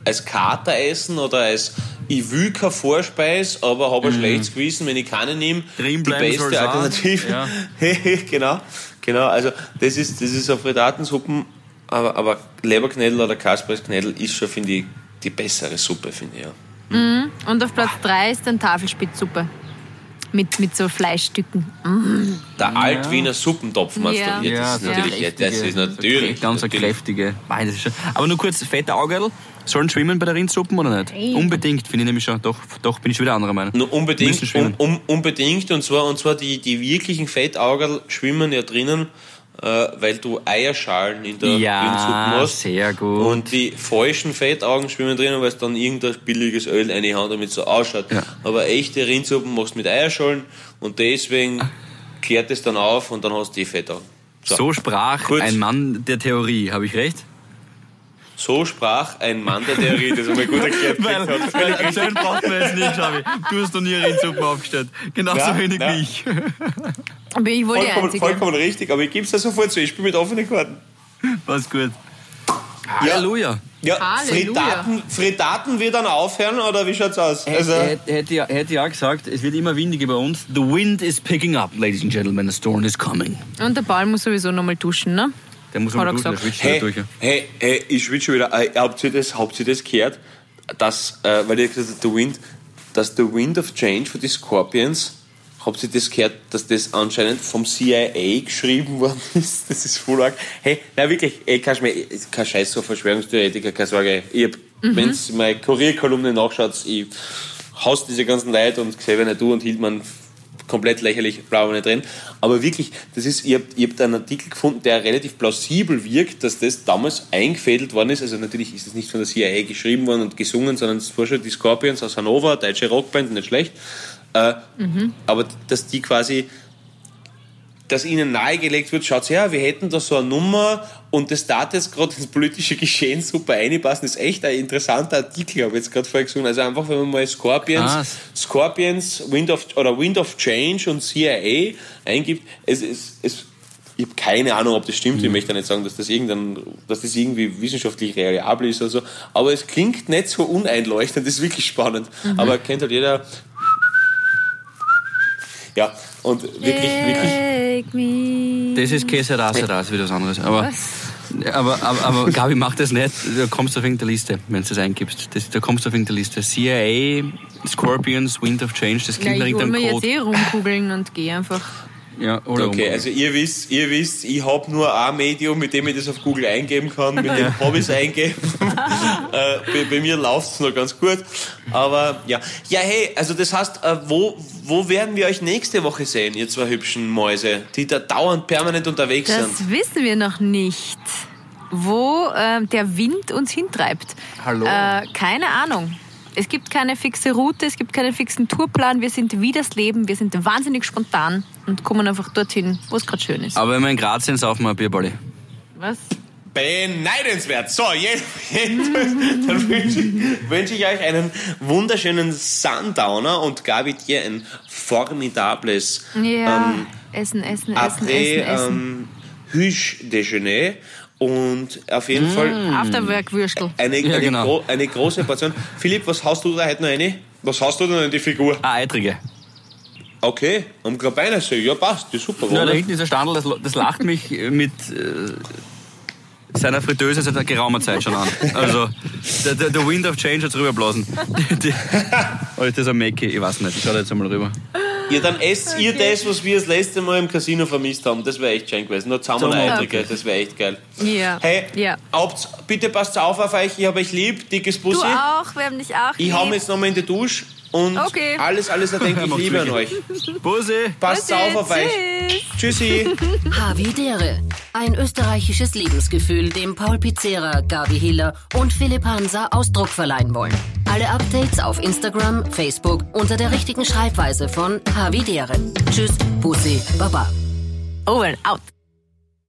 als Kateressen oder als ich will keine Vorspeis, aber habe ein schlechtes Gewissen, wenn ich keine nehme. Die beste. Alternative. Ja. genau, genau. Also das ist das ist eine Frittatensuppe, aber, aber Leberknädel oder Kaspersknädel ist schon finde ich die bessere Suppe finde ich. Ja. Und auf Platz 3 ist dann Tafelspitzsuppe. Mit, mit so Fleischstücken. Der Altwiener Suppentopf meinst Ja. du? Ja, das ist Ja. natürlich, ja, das ist natürlich. Ganz eine natürlich. kräftige. Nein, das ist schon. Aber nur kurz, fette Augerl. Sollen schwimmen bei der Rindsuppen oder nicht? Unbedingt, finde ich nämlich schon. Doch, doch bin ich wieder anderer Meinung. Nur unbedingt, Müssen schwimmen. um, um, unbedingt und zwar, und zwar die, die wirklichen Fettaugerl schwimmen ja drinnen, weil du Eierschalen in der Ja, Rindsuppe hast. sehr gut. Und die falschen Fettaugen schwimmen drinnen, weil es dann irgendein billiges Öl reinhauen, damit es so ausschaut. Ja. Aber echte Rindsuppen machst du mit Eierschalen und deswegen klärt es dann auf und dann hast du die Fettaugen. So sprach Gut. ein Mann der Theorie. Habe ich recht? So sprach ein Mann der Theorie, das wir gut erklärt. Weil, hat. weil erzählen braucht man jetzt nicht, Xavi. Du hast noch nie Rindsuppen aufgestellt. Genauso Ja, wenig ja. wie ich. Bin ich wohl Vollkommen, Einzige. vollkommen richtig, aber ich gebe es dir sofort zu, ich spiele mit offenen Karten. Was gut. Halleluja. Ja, Halleluja. Frittaten, Frittaten wird dann aufhören, oder wie schaut's aus? Also, Hätte, hätte, ich- hätte ich auch gesagt, es wird immer windiger bei uns. The wind is picking up, ladies and gentlemen. The storm is coming. Und der Paul muss sowieso nochmal duschen, ne? Der muss Hat mal er durch, der schwitzt hey. hey, durch. hey, hey, ich schwitze schon wieder. Äh, habt, ihr das, habt ihr das gehört? Dass, äh, weil ihr gesagt habt, The Wind, dass The Wind of Change von den Scorpions, habt ihr das gehört, dass das anscheinend vom CIA geschrieben worden ist? Das ist voll arg. Hey, na wirklich, ey, kein, Schme- kein Scheiß so Verschwörungstheoretiker, keine Sorge. Ich hab, Mhm. wenn's meine Kurierkolumne nachschaut, ich hasse diese ganzen Leute und Xavier du und Hildmann komplett lächerlich, wir nicht drin. Aber wirklich, das ist, ihr habt, ihr habt einen Artikel gefunden, der relativ plausibel wirkt, dass das damals eingefädelt worden ist. Also natürlich ist es nicht von der CIA geschrieben worden und gesungen, sondern es war schon die Scorpions aus Hannover, deutsche Rockband, nicht schlecht. Äh, Aber dass die quasi dass ihnen nahegelegt wird, schaut her, wir hätten da so eine Nummer und das darf jetzt gerade ins politische Geschehen super einpassen. Das ist echt ein interessanter Artikel, habe ich jetzt gerade vorher gesungen. Also einfach, wenn man mal Scorpions, Ah. Scorpions, Wind of, oder Wind of Change und CIA eingibt, es, es, es, ich habe keine Ahnung, ob das stimmt. Ich möchte nicht sagen, dass das, irgendein, dass das irgendwie wissenschaftlich reliabel ist oder so. Aber es klingt nicht so uneinleuchtend, das ist wirklich spannend. Aber kennt halt jeder. Ja, und wirklich, wirklich. Das ist Käse Rase Ras, wieder was anderes. Aber, aber, aber, aber Gabi, mach das nicht. Da kommst du auf irgendeine Liste, wenn du das eingibst. Das, da kommst du auf irgendeine Liste. CIA, Scorpions, Wind of Change, das Ja, klingt nach ich hole mir irgendeinem jetzt Code. eh rumkugeln und gehe einfach. Ja, oder Okay, also ihr wisst, ihr wisst, ich habe nur ein Medium, mit dem ich das auf Google eingeben kann, mit dem habe ich es eingeben. äh, bei, bei mir läuft es noch ganz gut. Aber ja. Ja, hey, also das heißt, äh, wo, wo werden wir euch nächste Woche sehen, ihr zwei hübschen Mäuse, die da dauernd permanent unterwegs sind? Das wissen wir noch nicht. Wo ähm, der Wind uns hintreibt. Hallo. Äh, keine Ahnung. Es gibt keine fixe Route, es gibt keinen fixen Tourplan. Wir sind wie das Leben, wir sind wahnsinnig spontan und kommen einfach dorthin, wo es gerade schön ist. Aber wenn wir in Graz sind, saufen wir ein Bierballi. Was? Beneidenswert. So, je- jedenfalls, dann wünsche ich, wünsche ich euch einen wunderschönen Sundowner und Gabi dir ein formidables Ja, ähm, essen, essen, essen, Après essen, essen. ähm, Hüsch Déjeuner und auf jeden Fall Afterwork-Würstel. eine, Ja, eine, genau. gro eine große Portion. Philipp, was hast du da heute noch eine? Was hast du denn in die Figur? Ah, Eitrige. Okay, am Grabeinersee, ja passt, das ist super. Ja, da hinten ist ein Standel, das, das lacht mich mit äh, seiner Fritteuse seit geraumer Zeit schon an. Also, der, der, der Wind of Change hat's rüberblasen. Die- Oder ist das ein Mackie? Ich weiß nicht, ich schau da jetzt einmal rüber. Ja, dann esst ihr das, was wir das letzte Mal im Casino vermisst haben. Das wäre echt schön gewesen. Nur zusammen Okay. Das wäre echt geil. Ja. Hey, Ja. habt, bitte passt auf auf euch, ich habe euch lieb, dickes Du Bussi. auch, wir haben dich auch Ich lieb. hau mich jetzt nochmal in die Dusche und Okay. alles, alles, da denke ich Macht's liebe an euch. Bussi! Passt auf auf euch. Tschüss. Tschüssi. Havidere. Ein österreichisches Lebensgefühl, dem Paul Pizzera, Gabi Hiller und Philipp Hansa Ausdruck verleihen wollen. Alle Updates auf Instagram, Facebook unter der richtigen Schreibweise von Havidere. Tschüss, Bussi, Baba. Over and out.